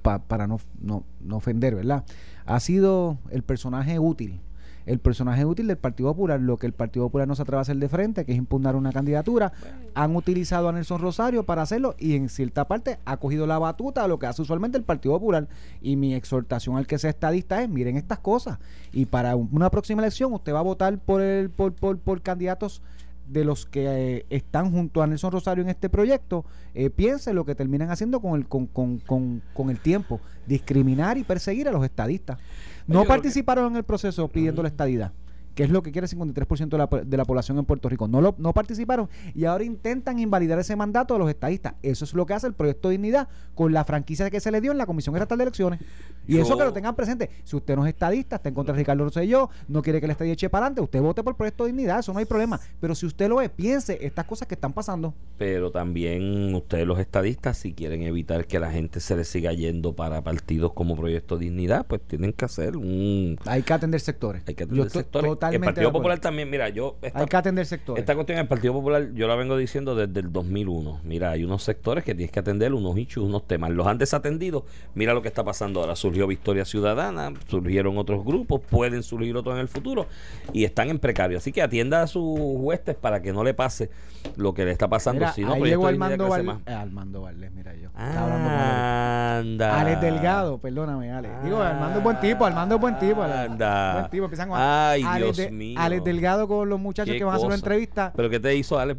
para no, no, no ofender, ¿verdad? Ha sido el personaje útil el personaje útil del Partido Popular, lo que el Partido Popular no se atreve a hacer de frente, que es impugnar una candidatura. Han utilizado a Nelson Rosario para hacerlo y en cierta parte ha cogido la batuta a lo que hace usualmente el Partido Popular. Y mi exhortación al que sea estadista es, miren estas cosas. Y para una próxima elección usted va a votar por, el, por, por, por candidatos de los que eh, están junto a Nelson Rosario en este proyecto, eh, piense lo que terminan haciendo con el, con, con, con, con el tiempo, discriminar y perseguir a los estadistas. No participaron en el proceso pidiendo la estadidad que es lo que quiere el 53% de la, de la población en Puerto Rico. No, lo, no participaron y ahora intentan invalidar ese mandato de los estadistas. Eso es lo que hace el proyecto de dignidad con la franquicia que se le dio en la Comisión Estatal de Elecciones. Y eso que lo tengan presente. Si usted no es estadista, está en contra de Ricardo Rosselló, no quiere que el estadía eche para adelante, usted vote por el proyecto de dignidad, eso no hay problema. Pero si usted lo es, piense estas cosas que están pasando. Pero también ustedes los estadistas, si quieren evitar que la gente se le siga yendo para partidos como Proyecto Dignidad, pues tienen que hacer un... Hay que atender sectores. Hay que atender sectores el Partido Popular también, mira, yo... hay que atender sectores. Esta cuestión del Partido Popular yo la vengo diciendo desde el 2001. Mira, hay unos sectores que tienes que atender, unos issues, unos temas. Los han desatendido. Mira lo que está pasando ahora. Surgió Victoria Ciudadana, surgieron otros grupos, pueden surgir otros en el futuro y están en precario. Así que atienda a sus huestes para que no le pase lo que le está pasando. si no, ahí llegó Armando, Val eh, Armando Valdés, mira yo. Anda. Alex Delgado, perdóname, Alex. Digo, Armando es buen tipo, Armando es buen tipo. Anda. Buen tipo. Empiezan Ay, Dios Alex Delgado con los muchachos que van a hacer una entrevista. ¿Pero qué te hizo Alex?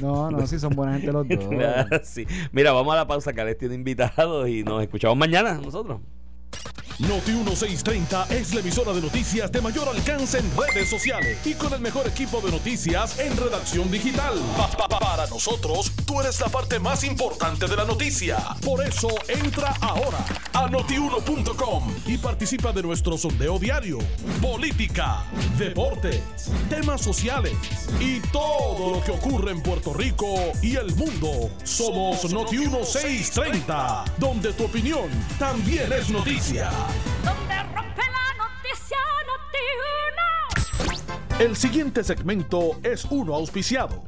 no, no, sí son buena gente los dos. Mira, vamos a la pausa que Alex tiene invitados y nos escuchamos mañana nosotros. Noti 1630 es la emisora de noticias de mayor alcance en redes sociales y con el mejor equipo de noticias en redacción digital. para nosotros, tú eres la parte más importante de la noticia. Por eso entra ahora a notiuno.com y participa de nuestro sondeo diario. Política, deportes, temas sociales y todo lo que ocurre en Puerto Rico y el mundo. Somos Noti 1630, donde tu opinión también es noticia. Donde rompe la noticia, noti El siguiente segmento es uno auspiciado.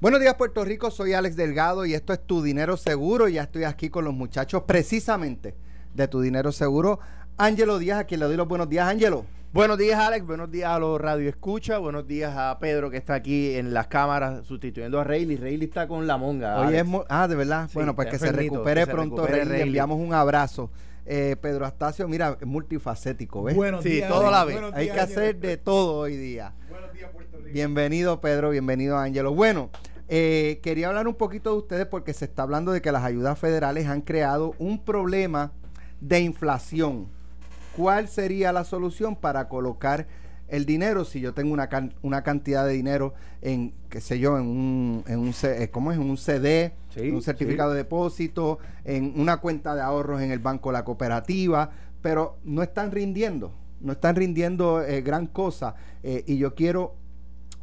Buenos días Puerto Rico, soy Alex Delgado y esto es Tu Dinero Seguro. Ya estoy aquí con los muchachos precisamente de Tu Dinero Seguro. Ángelo Díaz, a quien le doy los buenos días, Ángelo. Buenos días, Alex. Buenos días a los Radio Escucha. Buenos días a Pedro, que está aquí en las cámaras sustituyendo a Rayleigh. Rayleigh está con la monga. Hoy Alex. es mo- ah, de verdad. Sí, bueno, pues que se recupere que se pronto, recupere, Rey. Le Rayleigh. enviamos un abrazo. Eh, Pedro Astacio, mira, es multifacético, ¿ves? Buenos Sí, días. todo a la vez. Hay días, que hacer de todo hoy día. Buenos días, Puerto Rico. Bienvenido, Pedro. Bienvenido, Ángelo. Bueno, eh, quería hablar un poquito de ustedes porque se está hablando de que las ayudas federales han creado un problema de inflación. ¿Cuál sería la solución para colocar el dinero si yo tengo una, can- una cantidad de dinero en, qué sé yo, en un, en un, eh, ¿cómo es? En un CD, Sí, en un certificado de depósito, en una cuenta de ahorros en el banco de la cooperativa, pero no están rindiendo, no están rindiendo eh, gran cosa eh, y yo quiero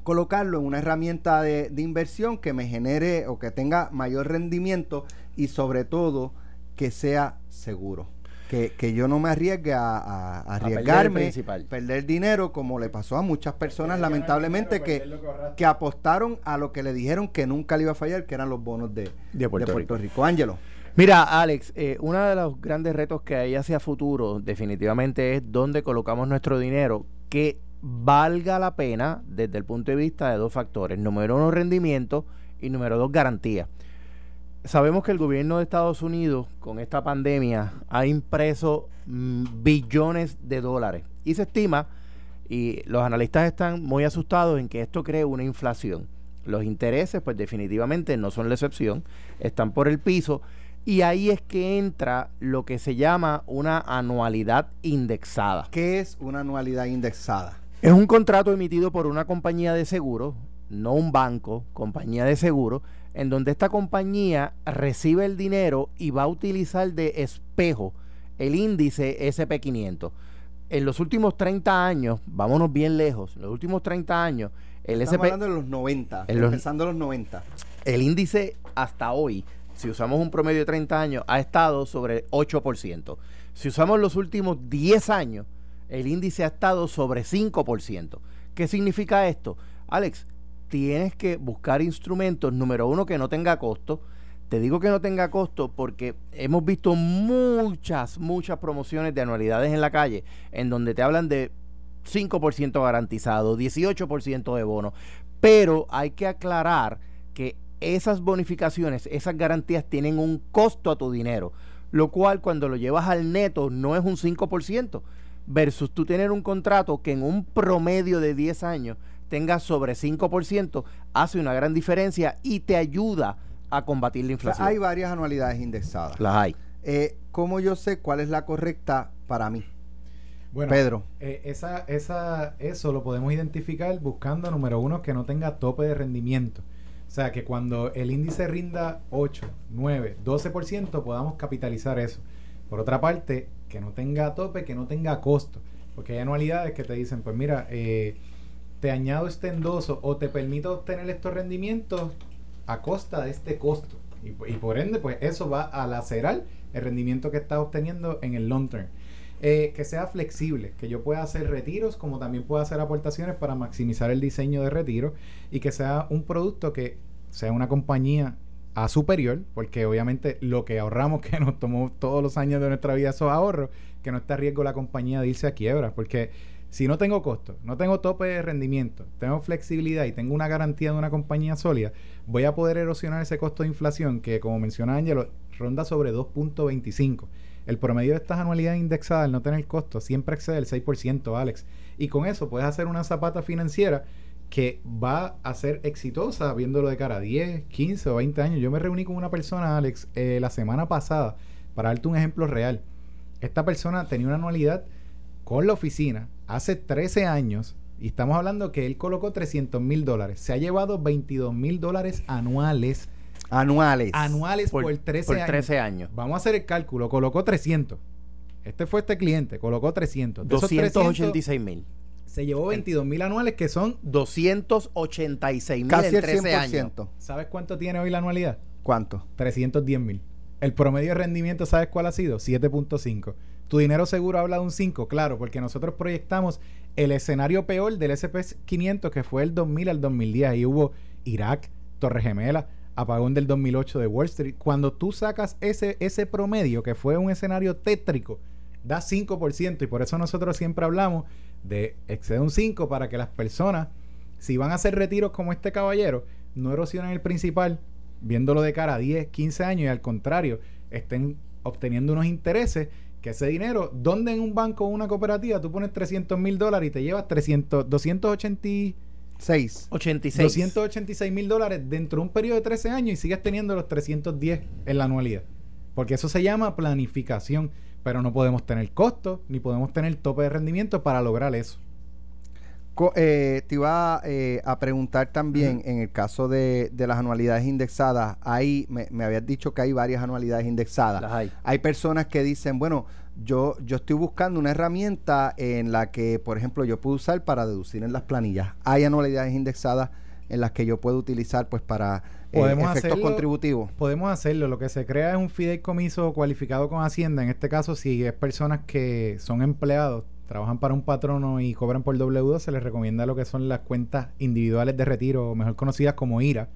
colocarlo en una herramienta de, de inversión que me genere o que tenga mayor rendimiento y sobre todo que sea seguro. Que, que yo no me arriesgue a, a- perder arriesgarme, principal. perder dinero como le pasó a muchas personas lamentablemente que, perder que apostaron a lo que le dijeron que nunca le iba a fallar, que eran los bonos de, De Puerto Rico. Ángelo. Mira, Alex, eh, uno de los grandes retos que hay hacia futuro definitivamente es dónde colocamos nuestro dinero que valga la pena desde el punto de vista de dos factores. Número uno, rendimiento y número dos, garantía. Sabemos que el gobierno de Estados Unidos con esta pandemia ha impreso mm, billones de dólares y se estima, y los analistas están muy asustados en que esto cree una inflación. Los intereses, pues definitivamente no son la excepción, están por el piso y ahí es que entra lo que se llama una anualidad indexada. ¿Qué es una anualidad indexada? Es un contrato emitido por una compañía de seguro, no un banco, compañía de seguro, en donde esta compañía recibe el dinero y va a utilizar de espejo el índice SP500. En los últimos 30 años, vámonos bien lejos, en los últimos 30 años, el Estamos SP, hablando de los 90, En los- empezando los 90. el índice hasta hoy, si usamos un promedio de 30 años, ha estado sobre 8%. Si usamos los últimos 10 años, el índice ha estado sobre 5%. ¿Qué significa esto? Alex, tienes que buscar instrumentos, número uno, que no tenga costo. Te digo que no tenga costo porque hemos visto muchas, muchas promociones de anualidades en la calle en donde te hablan de 5% garantizado, 18% de bono. Pero hay que aclarar que esas bonificaciones, esas garantías tienen un costo a tu dinero, lo cual cuando lo llevas al neto no es un 5%, versus tú tener un contrato que en un promedio de 10 años tenga sobre 5%, hace una gran diferencia y te ayuda a combatir la O sea, inflación. hay varias anualidades indexadas. Las hay. Eh, ¿Cómo yo sé cuál es la correcta para mí? Bueno, Pedro. eh, esa, esa, eso lo podemos identificar buscando, número uno, que no tenga tope de rendimiento. O sea, que cuando el índice rinda 8, 9, 12%, podamos capitalizar eso. Por otra parte, que no tenga tope, que no tenga costo. Porque hay anualidades que te dicen, pues mira, eh, te añado este endoso o te permito obtener estos rendimientos a costa de este costo. Y, y por ende, pues eso va a lacerar el rendimiento que estás obteniendo en el long term. Eh, que sea flexible, que yo pueda hacer retiros como también pueda hacer aportaciones para maximizar el diseño de retiro y que sea un producto que sea una compañía a superior, porque obviamente lo que ahorramos que nos tomó todos los años de nuestra vida esos ahorros, que no está a riesgo la compañía de irse a quiebra, porque si no tengo costo, no tengo tope de rendimiento, tengo flexibilidad y tengo una garantía de una compañía sólida, voy a poder erosionar ese costo de inflación que, como menciona Ángelo, ronda sobre 2.25. El promedio de estas anualidades indexadas, al no tener costo, siempre excede el 6%, Alex. Y con eso puedes hacer una zapata financiera que va a ser exitosa viéndolo de cara a 10, 15 o 20 años. Yo me reuní con una persona, Alex, eh, la semana pasada, para darte un ejemplo real. Esta persona tenía una anualidad con la oficina hace 13 años y estamos hablando que él colocó 300 mil dólares. Se ha llevado 22 mil dólares anuales Anuales. anuales por, Por, 13 por años. 13 años. Vamos a hacer el cálculo. Colocó 300. Este fue este cliente. Colocó 300. De esos 300, 286 mil. se llevó 22 mil anuales que son... 286 mil en el 13 años. 100%. ¿Sabes cuánto tiene hoy la anualidad? ¿Cuánto? 310 mil. El promedio de rendimiento, ¿sabes cuál ha sido? 7.5. ¿Tu dinero seguro habla de un 5? Claro, porque nosotros proyectamos el escenario peor del SP500 que fue el 2000 al 2010. Ahí hubo Irak, Torre Gemela, apagón del 2008 de Wall Street. Cuando tú sacas ese, ese promedio, que fue un escenario tétrico, da 5%. Y por eso nosotros siempre hablamos de exceder un 5 para que las personas, si van a hacer retiros como este caballero, no erosionen el principal, viéndolo de cara a 10, 15 años y al contrario, estén obteniendo unos intereses que ese dinero, donde en un banco o una cooperativa tú pones 300 mil dólares y te llevas 300, 280 y- 6. 86. 286 mil dólares dentro de un periodo de 13 años y sigues teniendo los 310 en la anualidad. Porque eso se llama planificación, pero no podemos tener costos ni podemos tener tope de rendimiento para lograr eso. Eh, te iba eh, a preguntar también, en el caso de, de las anualidades indexadas, ahí me, me habías dicho que hay varias anualidades indexadas. Las hay. Hay personas que dicen, bueno, yo, yo estoy buscando una herramienta en la que, por ejemplo, yo puedo usar para deducir en las planillas. Hay anualidades indexadas en las que yo puedo utilizar pues para eh, efectos hacerlo. contributivos. Podemos hacerlo. Lo que se crea es un fideicomiso cualificado con Hacienda. En este caso, si es personas que son empleados, trabajan para un patrono y cobran por W2, se les recomienda lo que son las cuentas individuales de retiro, mejor conocidas como IRA.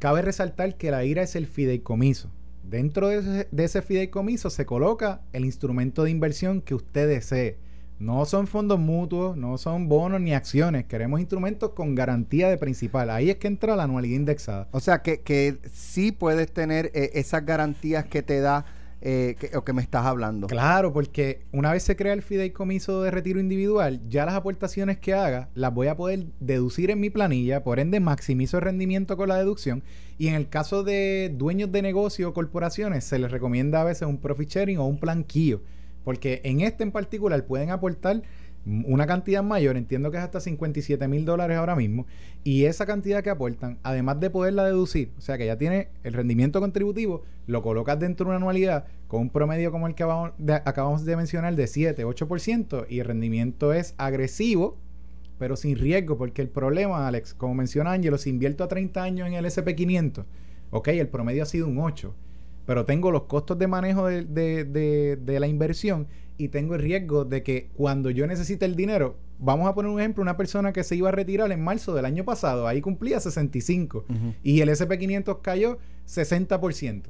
Cabe resaltar que la IRA es el fideicomiso. Dentro de ese, de ese fideicomiso se coloca el instrumento de inversión que usted desee. No son fondos mutuos, no son bonos ni acciones. Queremos instrumentos con garantía de principal. Ahí es que entra la anualidad indexada. O sea, que, que sí puedes tener eh, esas garantías que te da eh, que, o que me estás hablando. Claro, porque una vez se crea el fideicomiso de retiro individual, ya las aportaciones que haga las voy a poder deducir en mi planilla, por ende maximizo el rendimiento con la deducción. Y en el caso de dueños de negocio o corporaciones, se les recomienda a veces un profit sharing o un planquillo, porque en este en particular pueden aportar una cantidad mayor, entiendo que es hasta 57 mil dólares ahora mismo, y esa cantidad que aportan, además de poderla deducir, o sea que ya tiene el rendimiento contributivo, lo colocas dentro de una anualidad con un promedio como el que acabamos de, acabamos de mencionar de 7, 8%, y el rendimiento es agresivo, pero sin riesgo, porque el problema, Alex, como menciona Ángelo, si invierto a 30 años en el SP500, ok, el promedio ha sido un 8, pero tengo los costos de manejo de- de- de la inversión y tengo el riesgo de que cuando yo necesite el dinero, vamos a poner un ejemplo, una persona que se iba a retirar en marzo del año pasado, ahí cumplía 65 Ujú. y el SP500 cayó 60%.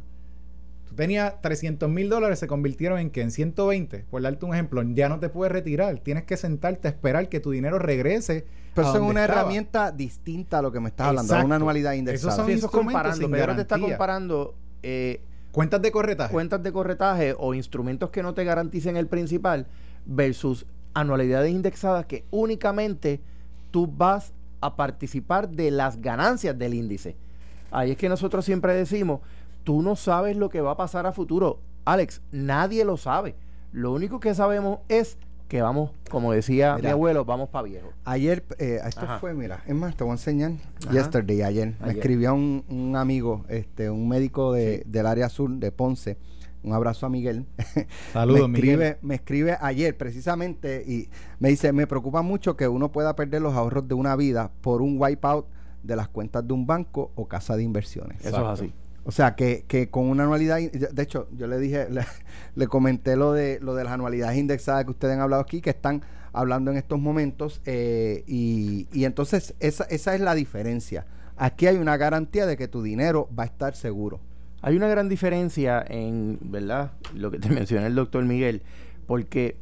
Tú tenías 300 mil dólares, se convirtieron en que en 120, por darte un ejemplo, ya no te puedes retirar, tienes que sentarte a esperar que tu dinero regrese. Pero eso es una estaba. herramienta distinta a lo que me estás hablando, a Exacto. una anualidad Esos indexada. son Sí, eso comparando. sin Pedro te está comparando eh, Cuentas de corretaje. cuentas de corretaje o instrumentos que no te garanticen el principal versus anualidades indexadas que únicamente tú vas a participar de las ganancias del índice. Ahí es que nosotros siempre decimos, tú no sabes lo que va a pasar a futuro. Alex, nadie lo sabe. Lo único que sabemos es que vamos, como decía Mira. mi abuelo, vamos para viejo. Ayer, eh, esto Ajá. fue, mira, es más, te voy a enseñar. Ajá. Yesterday, ayer, me escribió un, un amigo, este, un médico de, del área sur de Ponce. Un abrazo a Miguel. Saludos, me escribe, Miguel. me escribe ayer precisamente y me dice, me preocupa mucho que uno pueda perder los ahorros de una vida por un wipeout de las cuentas de un banco o casa de inversiones. Eso es así. O sea, que, que con una anualidad, de hecho, yo le dije, le, le comenté lo de lo de las anualidades indexadas que ustedes han hablado aquí, que están hablando en estos momentos, eh, y, y entonces esa, esa es la diferencia. Aquí hay una garantía de que tu dinero va a estar seguro. Hay una gran diferencia en, ¿verdad? Lo que te mencioné el doctor Miguel, porque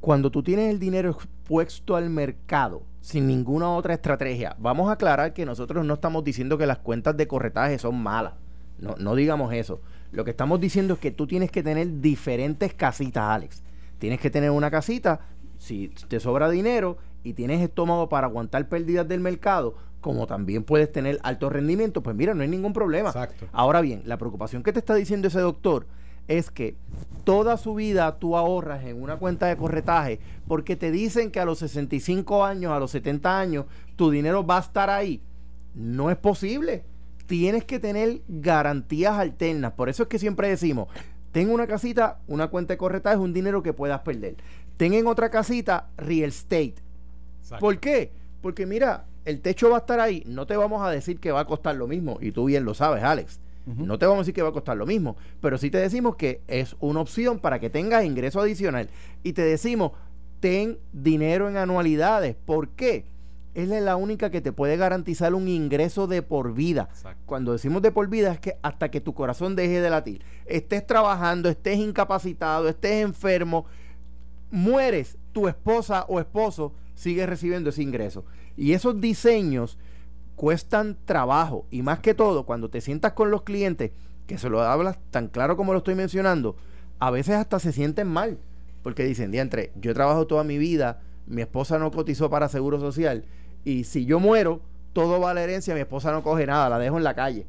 cuando tú tienes el dinero expuesto al mercado sin ninguna otra estrategia, vamos a aclarar que nosotros no estamos diciendo que las cuentas de corretaje son malas. No, no digamos eso. Lo que estamos diciendo es que tú tienes que tener diferentes casitas, Alex. Tienes que tener una casita, si te sobra dinero y tienes estómago para aguantar pérdidas del mercado, como también puedes tener alto rendimiento, pues mira, no hay ningún problema. Exacto. Ahora bien, la preocupación que te está diciendo ese doctor es que toda su vida tú ahorras en una cuenta de corretaje porque te dicen que a los 65 años, a los 70 años, tu dinero va a estar ahí. No es posible. Tienes que tener garantías alternas. Por eso es que siempre decimos, ten una casita, una cuenta de corretaje, es un dinero que puedas perder. Ten en otra casita real estate. ¿Por qué? Porque mira, el techo va a estar ahí, no te vamos a decir que va a costar lo mismo, y tú bien lo sabes, Alex. No te vamos a decir que va a costar lo mismo, pero sí te decimos que es una opción para que tengas ingreso adicional. Y te decimos, ten dinero en anualidades. ¿Por qué? Es la única que te puede garantizar un ingreso de por vida. Cuando decimos de por vida es que hasta que tu corazón deje de latir, estés trabajando, estés incapacitado, estés enfermo, mueres, tu esposa o esposo sigue recibiendo ese ingreso. Y esos diseños cuestan trabajo y más que todo cuando te sientas con los clientes que se lo hablas tan claro como lo estoy mencionando, a veces hasta se sienten mal porque dicen, diantre, yo he trabajado toda mi vida, mi esposa no cotizó para seguro social y si yo muero, todo va a la herencia, mi esposa no coge nada, la dejo en la calle.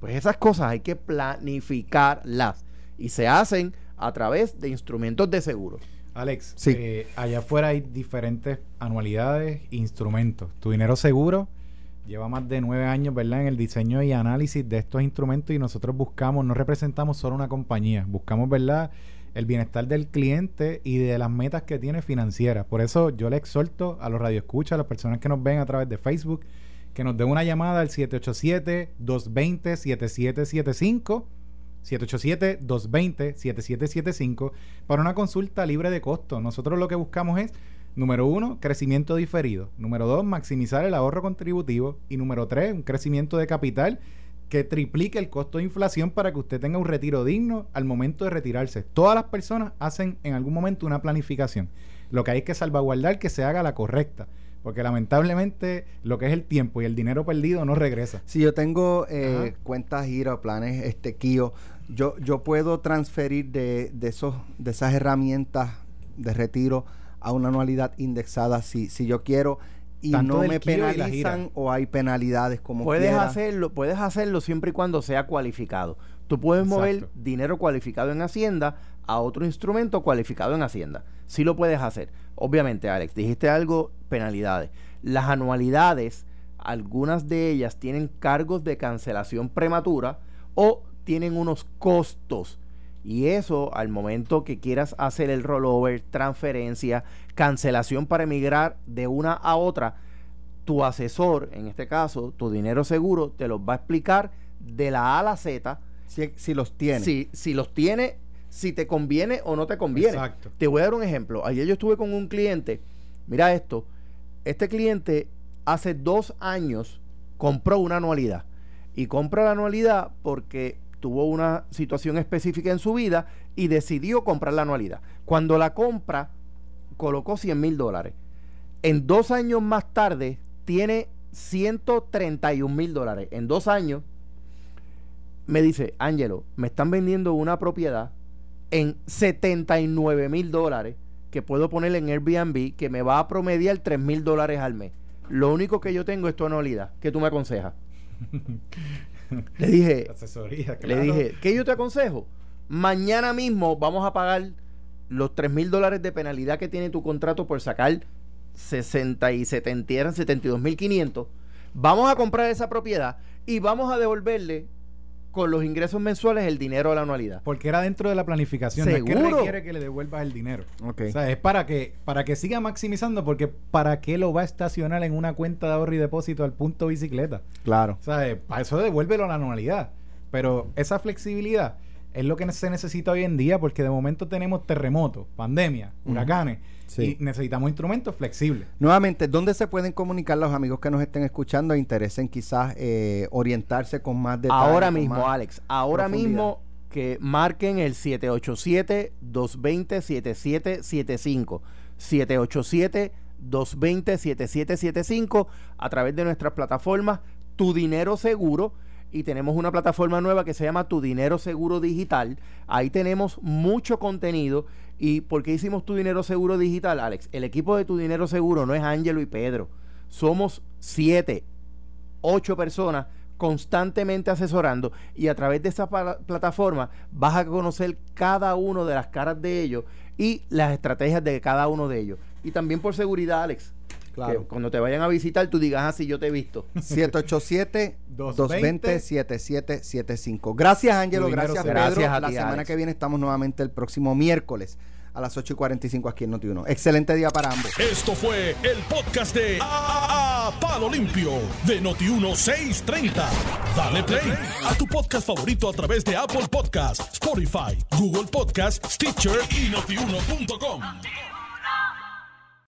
Pues esas cosas hay que planificarlas y se hacen a través de instrumentos de seguro. Alex, eh, allá afuera hay diferentes anualidades, instrumentos. Tu dinero seguro lleva más de nueve años, ¿verdad?, en el diseño y análisis de estos instrumentos y nosotros buscamos, no representamos solo una compañía, buscamos, ¿verdad?, el bienestar del cliente y de las metas que tiene financieras. Por eso yo le exhorto a los radioescuchas, a las personas que nos ven a través de Facebook, que nos den una llamada al 787-220-7775. 787-220-7775 para una consulta libre de costo. Nosotros lo que buscamos es Número uno, crecimiento diferido. Número dos, maximizar el ahorro contributivo. Y número tres, un crecimiento de capital que triplique el costo de inflación para que usted tenga un retiro digno al momento de retirarse. Todas las personas hacen en algún momento una planificación. Lo que hay que salvaguardar que se haga la correcta. Porque lamentablemente lo que es el tiempo y el dinero perdido no regresa. Si yo tengo eh, cuentas giro, planes este Kio, yo, yo puedo transferir de, de, esos, de esas herramientas de retiro a una anualidad indexada si, si yo quiero y no me penalizan o hay penalidades como puedes hacerlo puedes hacerlo siempre y cuando sea cualificado. Tú puedes mover dinero cualificado en hacienda a otro instrumento cualificado en hacienda. Sí lo puedes hacer. Obviamente Alex dijiste algo penalidades. Las anualidades algunas de ellas tienen cargos de cancelación prematura o tienen unos costos y eso al momento que quieras hacer el rollover, transferencia, cancelación para emigrar de una a otra, tu asesor, en este caso, tu dinero seguro, te los va a explicar de la A a la Z. Si, los tiene. Si, si los tiene, si te conviene o no te conviene. Te voy a dar un ejemplo. Ayer yo estuve con un cliente. Mira esto. Este cliente hace dos años compró una anualidad. Y compra la anualidad porque tuvo una situación específica en su vida y decidió comprar la anualidad. Cuando la compra, colocó 100 mil dólares. En dos años más tarde, tiene 131 mil dólares. En dos años, me dice, Ángelo, me están vendiendo una propiedad en 79 mil dólares que puedo poner en Airbnb que me va a promediar 3 mil dólares al mes. Lo único que yo tengo es tu anualidad. ¿Qué tú me aconsejas? le dije, le dije, ¿qué yo te aconsejo? Mañana mismo vamos a pagar los 3 mil dólares de penalidad que tiene tu contrato por sacar 60 y 70, eran 72 mil 500. Vamos a comprar esa propiedad y vamos a devolverle con los ingresos mensuales el dinero de la anualidad. Porque era dentro de la planificación. No es que requiere que le devuelvas el dinero. O sea, es para que, para que siga maximizando, porque ¿para qué lo va a estacionar en una cuenta de ahorro y depósito al punto bicicleta? Claro. O sea, para eso devuélvelo a la anualidad. Pero esa flexibilidad es lo que se necesita hoy en día, porque de momento tenemos terremotos, pandemia, huracanes. Y necesitamos instrumentos flexibles. Nuevamente, ¿dónde se pueden comunicar los amigos que nos estén escuchando e interesen quizás eh, orientarse con más detalle? Ahora mismo, Alex, ahora mismo que marquen el 787-220-7775. 787-220-7775 a través de nuestras plataformas Tu Dinero Seguro y tenemos una plataforma nueva que se llama Tu Dinero Seguro Digital. Ahí tenemos mucho contenido. ¿Y por qué hicimos Tu Dinero Seguro Digital, Alex? El equipo de Tu Dinero Seguro no es Ángelo y Pedro. Somos siete, ocho personas constantemente asesorando y a través de esa plataforma vas a conocer cada uno de las caras de ellos y las estrategias de cada uno de ellos. Y también por seguridad, Alex, Claro. Que cuando te vayan a visitar, tú digas, ah, sí, yo te he visto. 787-220-7775. Gracias, Ángelo. Gracias. Pedro. Gracias a La semana Alex. que viene estamos nuevamente el próximo miércoles a las 8 y 45 aquí en Noti1. Excelente día para ambos. Esto fue el podcast de A- A- Palo Limpio de Noti1630. Dale play a tu podcast favorito a través de Apple Podcasts, Spotify, Google Podcasts, Stitcher y notiuno.com.